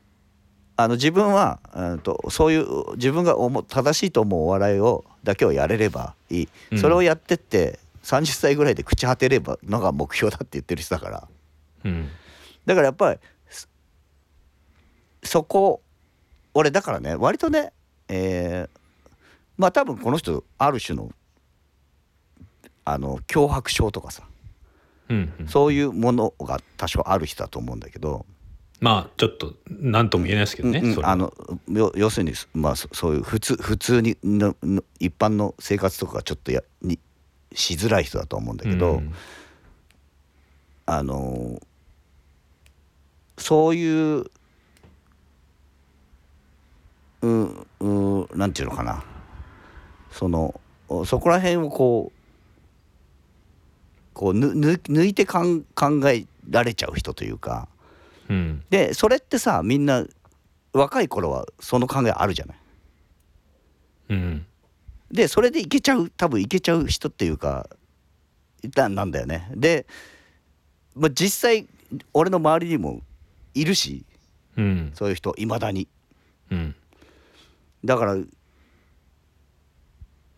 あの自分は、うん、とそういう自分が正しいと思うお笑いをだけをやれればいい、うん。それをやってって30歳ぐらいで朽ち果てればのが目標だって言ってる人だから。うん。だからやっぱりそそこ俺だからね割とねえーまあ多分この人ある種のあの脅迫症とかさ。うんうん。そういうものが多少ある人だと思うんだけど、まあちょっと何とも言えないですけどね、うんうんあの要要するに、まあ、そそういう普通普通にのの一般の生活とかがちょっとやにしづらい人だと思うんだけど、うん。あのそういうううなんていうのかな。そのそこら辺をこうこうぬぬ抜いてかん考えられちゃう人というかうんでそれってさみんな若い頃はその考えあるじゃない？うんでそれでいけちゃう多分いけちゃう人っていうかななんだよね。で、まあ、実際俺の周りにもいるしうんそういう人いまだに。うんだから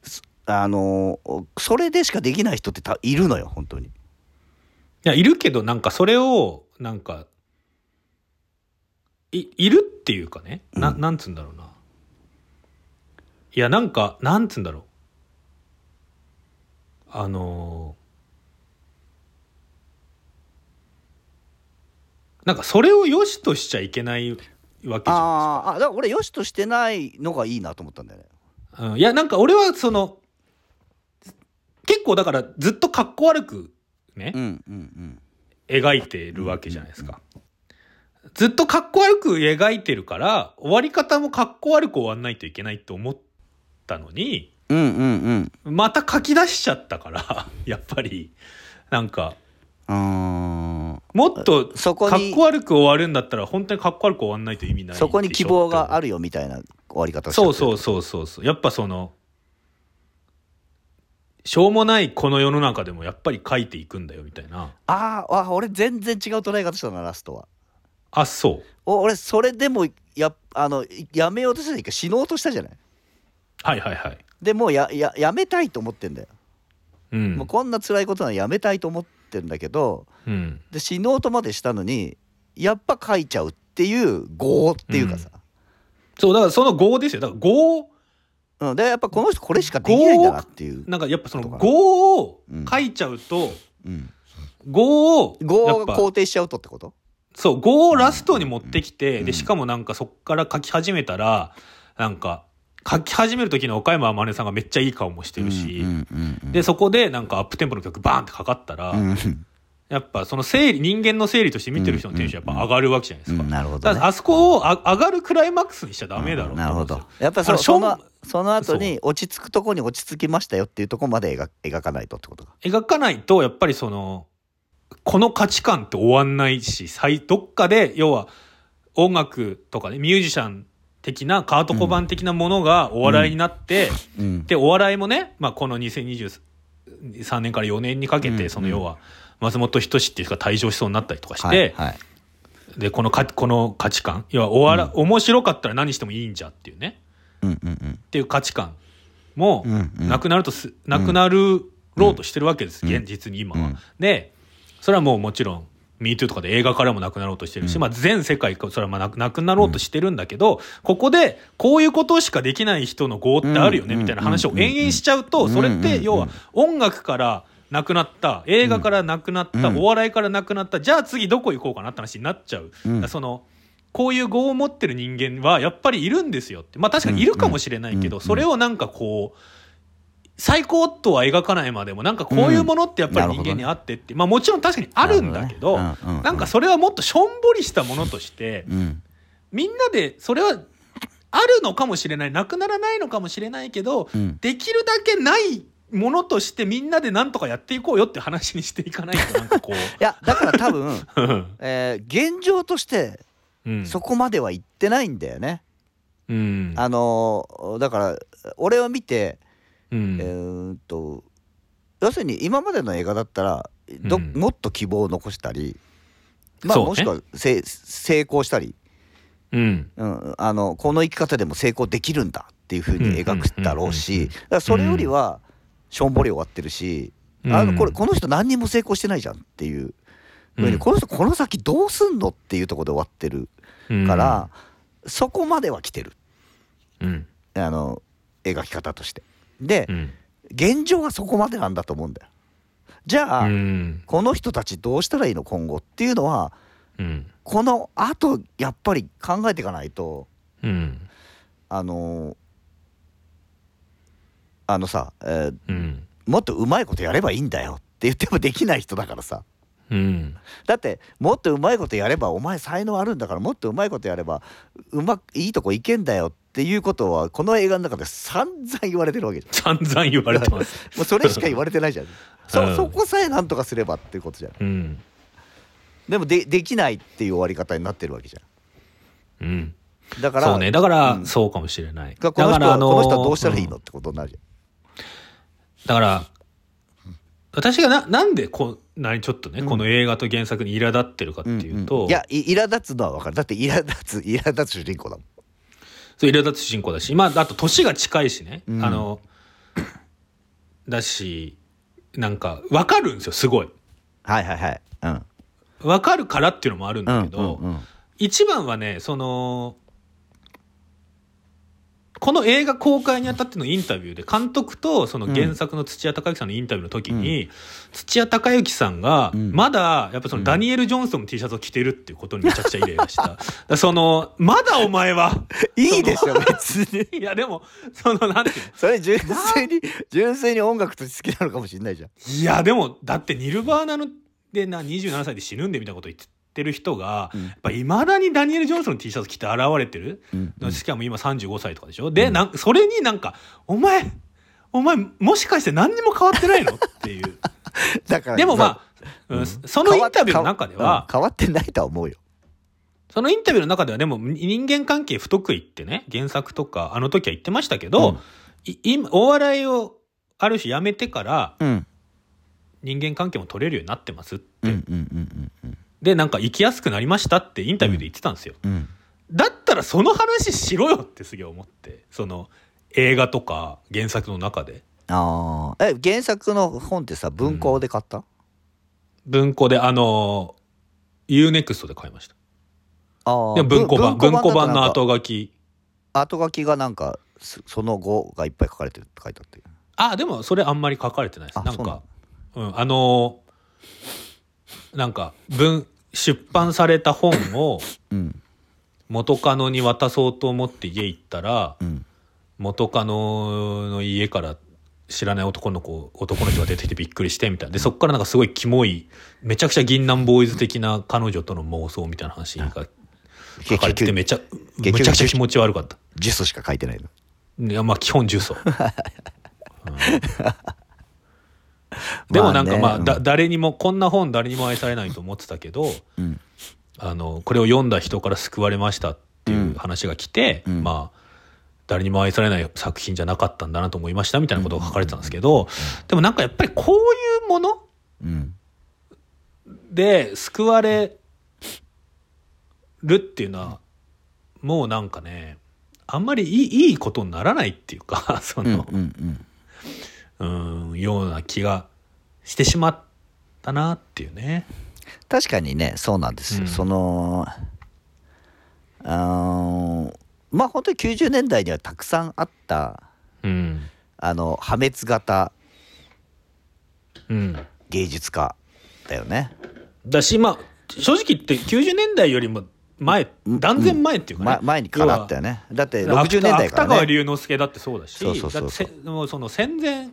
すあのそれでしかできない人ってたいるのよ本当に。いやいるけどなんかそれをなんかいいるっていうかねな,、うん。なんつうんだろうな。いやなんかなんつうんだろう。あのーなんかそれを良しとしちゃいけないわけじゃないですかあーあだから俺よしとしてないのがいいなと思ったんだよね。うん。いやなんか俺はその結構だからずっとかっこ悪くね、うんうんうん。描いてるわけじゃないですか。ずっとかっこ悪く描いてるから終わり方もかっこ悪く終わんないといけないって思ったのにうんうんうん。また書き出しちゃったから *laughs* やっぱり。なんかうー。んもっとそこにかっこ悪く終わるんだったら本当にかっこ悪く終わんないと意味ないそこに希望があるるよみたいな終わり方そうそうそうそうそう。やっぱそのしょうもないこの世の中でもやっぱり書いていくんだよみたいな。あーあ俺全然違う捉え方したなラストはあそう。お俺それでもやあのやめようとしたら死のうとしたじゃない？はいはいはい。でもうやややめたいと思ってんだよ、うん。もうこんな辛いことなのやめたいと思ってんだけどうん。で死のうとまでしたのにやっぱ書いちゃうっていう業っていうかさ、そうだからその業ですよ。だから業うん。でやっぱこの人これしかできないんだなっていう、なんかやっぱその業をうん。書いちゃうとうん、業を業を肯定しちゃうとってこと？そう業をラストに持ってきて、うん。でしかもなんかそっから書き始めたらなんか書き始める時の岡山天音さんがめっちゃいい顔もしてるし、でそこでなんかアップテンポの曲バーンってかかったら、うん。やっぱその整理人間の整理として見てる人のテンションやっぱ上がるわけじゃないですか、うんなるほどね。だからあそこをあ上がるクライマックスにしちゃダメだろうう。んなるほど。やっぱそそのその後に落ち着くとこに落ち着きましたよっていうとこまで描描かないとってことか。描かないとやっぱりそのこの価値観って終わんないし最どっかで要は音楽とかねミュージシャン的なカート小判的なものがお笑いになって、うん。でお笑いもね、まあ、この2023年から4年にかけうん。てその要は松本人志っていう人が退場しそうになったりとかして、はいはい。でこのかこの価値観要はお笑、面白かったら何してもいいんじゃっていうねうんうんうん。っていう価値観もうんうん。なくなるとす、なくなるろうとしてるわけです、うん。現実に今は。うん。でそれはもうもちろん MeToo とかで映画からもなくなろうとしてるし、うん。まあ、全世界かそれはまあなくなくなろうとしてるんだけど、ここでこういうことしかできない人の業ってあるよねうん。みたいな話を延々しちゃうとうん。それっうん。て要は音楽からなくなった映画からなくなった、うん。お笑いからなくなったじゃあ次どこ行こうかなって話になっちゃう。そのこういう業を持ってる人間はやっぱりいるんですよって。まあ確かにいるかもしれないけど、うん。それをなんかこう最高とは描かないまでもなんかこういうものってやっぱり人間にあってって、まあもちろん確かにあるんだけどなんうんうん。なんかそれはもっとしょんぼりしたものとしてうん。みんなでそれはあるのかもしれないなくならないのかもしれないけどうん。できるだけないものとしてみんなでなんとかやっていこうよって話にしていかないとなんかこ *laughs* いやだから多分、う *laughs* えー現状としてうん。そこまでは行ってないんだよね、うん。あのーだから俺を見て、うん。えーっと要するに今までの映画だったらど、うん。もっと希望を残したり、まあ、もしくはせ成功したり、うん。うん、あのこの生き方でも成功できるんだっていうふうに描くだろううんうん。うんうん。しそれよりはしょんぼり終わってるし、あのこれこの人何にも成功してないじゃんっていうふうに、この人この先どうすんのっていうところで終わってるから、そこまでは来てる。うん。あの描き方として。で、うん。現状はそこまでなんだと思うんだよ。じゃあ、うん。この人たちどうしたらいいの今後っていうのはうん。このあとやっぱり考えていかないとうん。あのあのさ、えーうん。もっとうまいことやればいいんだよって言ってもできない人だからさ。うん。だってもっとうまいことやればお前才能あるんだからもっとうまいことやればうまくいいとこいけんだよっていうことはこの映画の中で散々言われてるわけじゃん。散々言われてます。*laughs* もうそれしか言われてないじゃん。*laughs* そ,、うん。そこさえなんとかすればっていうことじゃん。うん。でもでできないっていう終わり方になってるわけじゃうん。んだからそうね。だから、うん。そうかもしれない。この人はだから、あのこの人はどうしたらいいのうんってことになるじだから、私がな、なんでこんなにちょっとね、うん。この映画と原作に苛立ってるかってゃん、いうと、んんいやい苛立つのは分かる。だって苛立つ苛立つ主人公だもんそう苛立つ主人公だし、まあ、あと年が近いしね、うん。あの、だし、なんか、わかるんですよ、すごい。はいはいはい。うん。わかるからっていうのもあるんだけど、うんうんうん。一番はねそのこの映画公開にあたってのインタビューで監督とその原作の土屋隆之さんのインタビューの時に、土屋隆之さんがうん。まだやっぱそのダニエル・ジョンソンの T シャツを着てるっていうことにめちゃくちゃイライラした。そのまだお前は *laughs* いいでしょ別に。いやでもそのなんていうの？それ純粋に純粋に音楽として好きなのかもしれないじゃん。いやでもだってニルバーナのでな27歳で死ぬんでみたいなこと言ってる人が、うん。やっぱいまだにダニエル・ジョンソンの T シャツ着て現れてる、うんしかも今35歳とかでしょ？で、なんそれになんか「お前お前もしかして何にも変わってないの?」っていう。*laughs* だからでもまあ、うんうん。そのインタビューの中ではうん変わってないとは思うよ「そのインタビューの中ではでも人間関係不得意ってね、原作とかあの時は言ってましたけど、うん。い今、お笑いをある種やめてからうん。人間関係も取れるようになってますって。うんうんうんうんで、なんか生きやすくなりましたってインタビューで言ってたんですよ。うんだったらその話しろよってすげえ思って。その映画とか原作の中で。ああえ原作の本ってさ文庫で買った、文庫で、あの、UNEXT で買いました。ああ文庫版、文庫版の後後書き。後書きがなんかそその後がいっぱい書かれてるって書いてあってあ、でもそれあんまり書かれてないです。あなんかそうん、あのーなんか、文、出版された本をうん元カノに渡そうと思って家行ったら、うん元カノの家から知らない男の子、男の人が出てきてびっくりしてみたいな。で、そっからなんかすごいキモい、めちゃくちゃ銀杏ボーイズ的な彼女との妄想みたいな話が書かれててめちゃ、め局ちゃくちゃ気持ち悪かった。ジュスしか書いてないのいや、まあ基本重曹。*laughs* *laughs* でもなんかまあ、まあねだ誰にもこんな本誰にも愛されないと思ってたけど、うん。あのこれを読んだ人から救われましたっていう話が来て、うん。まあ誰にも愛されない作品じゃなかったんだなと思いましたみたいなことが書かれてたんですけど、でもなんかやっぱりこういうものうん。で救われるっていうのはもうなんかねあんまりいいいいことにならないっていうか *laughs* そうんうんの、うんうん、ような気がしてしまったなっていうね。確かにねそうなんですよ、うんそのあーまあ本当に90年代にはたくさんあったうん。あの破滅型うん。芸術家だよねだし、まあ、正直言って90年代よりも前、断然前っていうかね。ま、前にからあったよねだって要は60年代か芥川らね龍之介だってそうだし、そうそうそうだってせもうその戦前、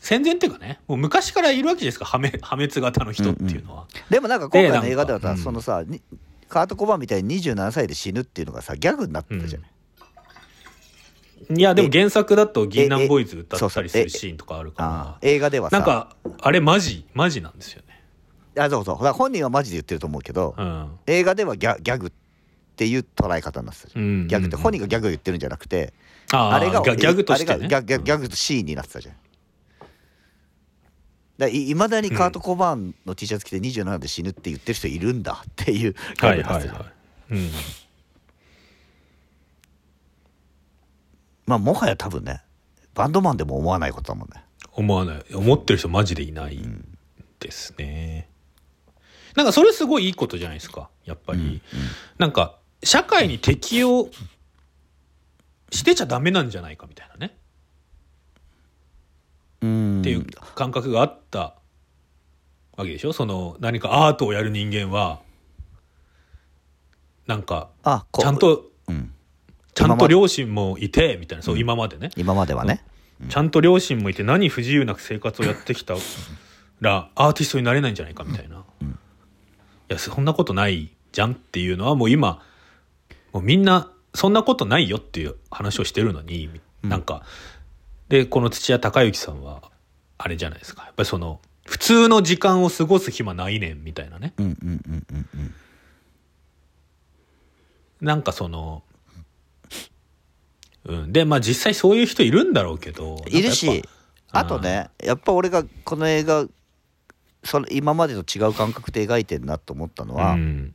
戦前っていうかね、もう昔からいるわけですか、破滅 *laughs* 破滅型の人っていうのは。でもなんか今回ので映画ではさ、そのさにカート・コバンみたいに27歳で死ぬっていうのがさギャグになってたじゃない、いや、でも原作だと銀え杏ボーイズ歌ったりするシーンとかあるあかー映画ではら、さなんか、あれマジ、マジなんですよね。あそうそう本人はマジで言ってると思うけど、うん。映画ではギャギャグっていう捉え方になってたじゃん、うんギャグって本人がギャグを言ってるんじゃなくて、ああれがギャギャグとしてあれね。がギャギャギャグとシーンになってたじゃん。だいまだにカート・コバーンの T シャツ着て27で死ぬって言ってる人いるんだっていうギャはいグになってたじゃんはいはい。うん。まあもはや多分ねバンドマンでも思わないことだもんね。思わない。思ってる人マジでいないですね、なんかそれすごいいいことじゃないですかやっぱり、なんか社会に適応してちゃダメなんじゃないかみたいなね、うんっていう感覚があったわけでしょ？その何かアートをやる人間はなんかちゃんとうん。ちゃんと両親もいてみたいな。そう今までね、今まではね。ちゃんと両親もいて何不自由な生活をやってきたらアーティストになれないんじゃないかみたいな、いやそんなことないじゃんっていうのはもう今もうみんなそんなことないよっていう話をしてるのに、なんかでこの土屋隆之さんはあれじゃないですか。やっぱりその普通の時間を過ごす暇ないねんみたいなね。うんうんうんうん。うんなんかそのうん。でまあ実際そういう人いるんだろうけどいるしあとねやっぱ俺がこの映画その今までと違う感覚で描いてるなと思ったのは、うん。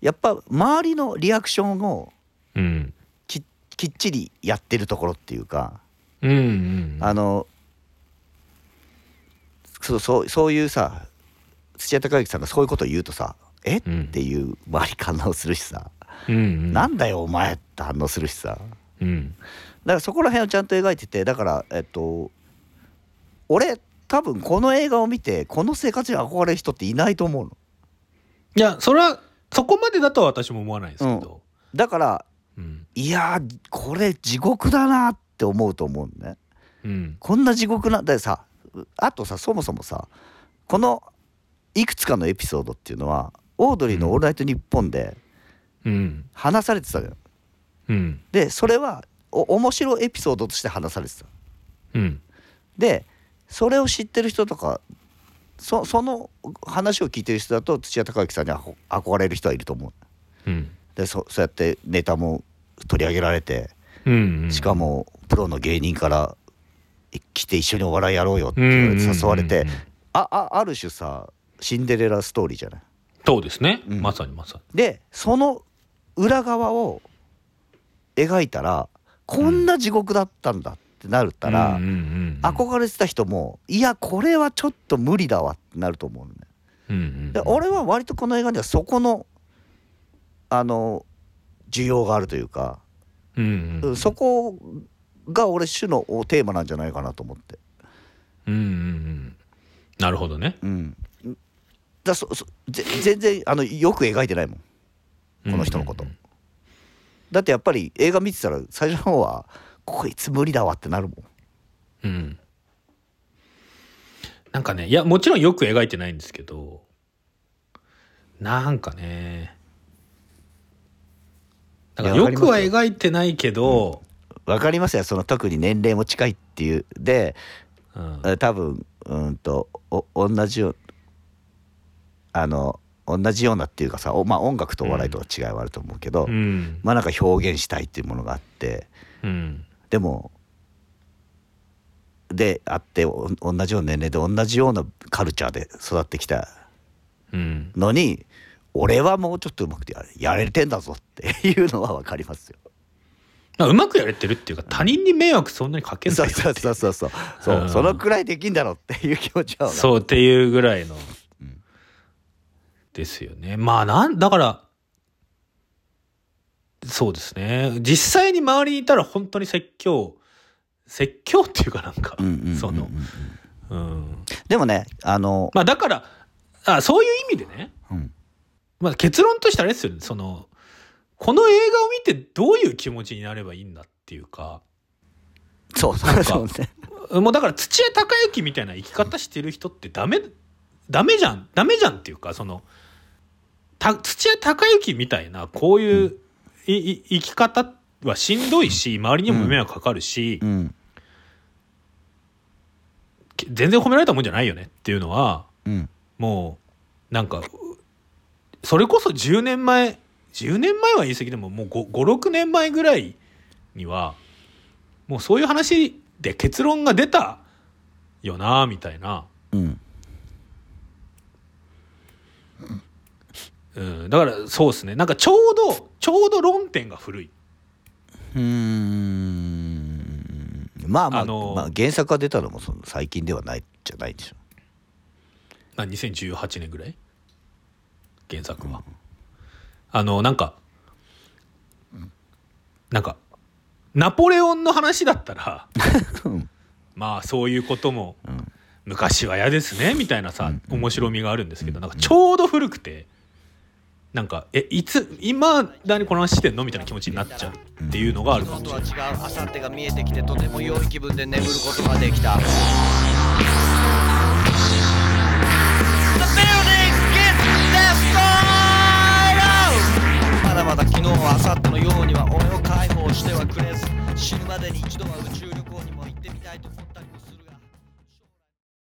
やっぱ周りのリアクションをうん。ききっちりやってるところっていうかうんうんあのそうそうそういうさ土屋隆之さんがそういうことを言うとさ「え？っ?」うん。ていう周り反応するしさ。うんうん「なんだよお前」って反応するしさ。うん。だからそこら辺をちゃんと描いててだからえっと俺多分この映画を見てこの生活に憧れる人っていないと思うの。いやそれはそこまでだとは私も思わないですけど、だからうん。いやーこれ地獄だなって思うと思うのね。うん。こんな地獄なだってさあとさそもそもさこのいくつかのエピソードっていうのはオードリーの「オールナイトニッポン」でうん。話されてたのよ。うん。でそれはお面白いエピソードとして話されてた。うん。でそれを知ってる人とかそその話を聞いてる人だと土屋隆之さんに憧れる人はいると思う。うん。でそそうやってネタも取り上げられて、うんうん。しかもプロの芸人から来て一緒にお笑いやろうよって誘われて、ああある種さシンデレラストーリーじゃない？そうですね、うん。まさにまさに。でその裏側を描いたらこんな地獄だったんだってなるったら、憧れてた人もいやこれはちょっと無理だわってなると思うのね。うんうんうん。で俺は割とこの映画にはそこのあの需要があるというか、うん。うんそこが俺主のテーマなんじゃないかなと思って。うんうんうん。なるほどね。うん、だそそぜ全然あのよく描いてないもん。この人のこと、うんうんだってやっぱり映画見てたら最初の方はこいつ無理だわってなるもん。うん。なんかねいやもちろんよく描いてないんですけどなんかねだからよくは描いてないけど、わかりますよ。その特に年齢も近いっていう。でうん。え多分うんとお同じようあの同じようなっていうかさおまあ音楽とお笑いとは違いはあると思うけど、うん。まあなんか表現したいっていうものがあってうん。でもであってお同じような年齢で同じようなカルチャーで育ってきたうん。のに俺はもうちょっとうまくてやれやれてんだぞっていうのは分かりますよ。まあうまくやれてるっていうか他人に迷惑そんなにかけんなそうそうそうそうそう。そう、うん。そのくらいできんだろっていう気持ちは。そうっていうぐらいの、うん。ですよね。まあなんだからそうですね。実際に周りにいたら本当に説教説教っていうかなんか、うんうんうんうんうん。その、うん、でもねあの、まあだからあそういう意味でね、うん。まあ、結論としてあれですよね。そのこの映画を見てどういう気持ちになればいいんだっていうか。そうそうそうね。もうだから土屋隆之みたいな生き方してる人ってダメダメじゃん。ダメじゃんっていうかそのた土屋隆之みたいなこういう、いい生き方はしんどいし周りにも迷惑かかるし、うん。け全然褒められたもんじゃないよねっていうのはうん。もうなんかそれこそ10年前10年前は言い過ぎでももう56年前ぐらいにはもうそういう話で結論が出たよなみたいな、うん。うん、だからそうですね。なんかちょうどちょうど論点が古い。うーん。まあまあ、あのーまあ、原作が出たのもその最近ではないじゃないでしょ。まあ2018年ぐらい？原作は、あのなんかなんかナポレオンの話だったらまあそういうこともん。昔は嫌ですねみたいなさ面白みがあるんですけどなんかちょうど古くてなんかえいつ今だにこの話してんの？みたいな気持ちになっちゃうっていうのがあるかもしれない。とは違う明後日が見えてきてとても良い気分で眠ることができた。The building gets! まだまだ昨日明後日のようには俺を解放してはくれず死ぬまでに一度は宇宙旅行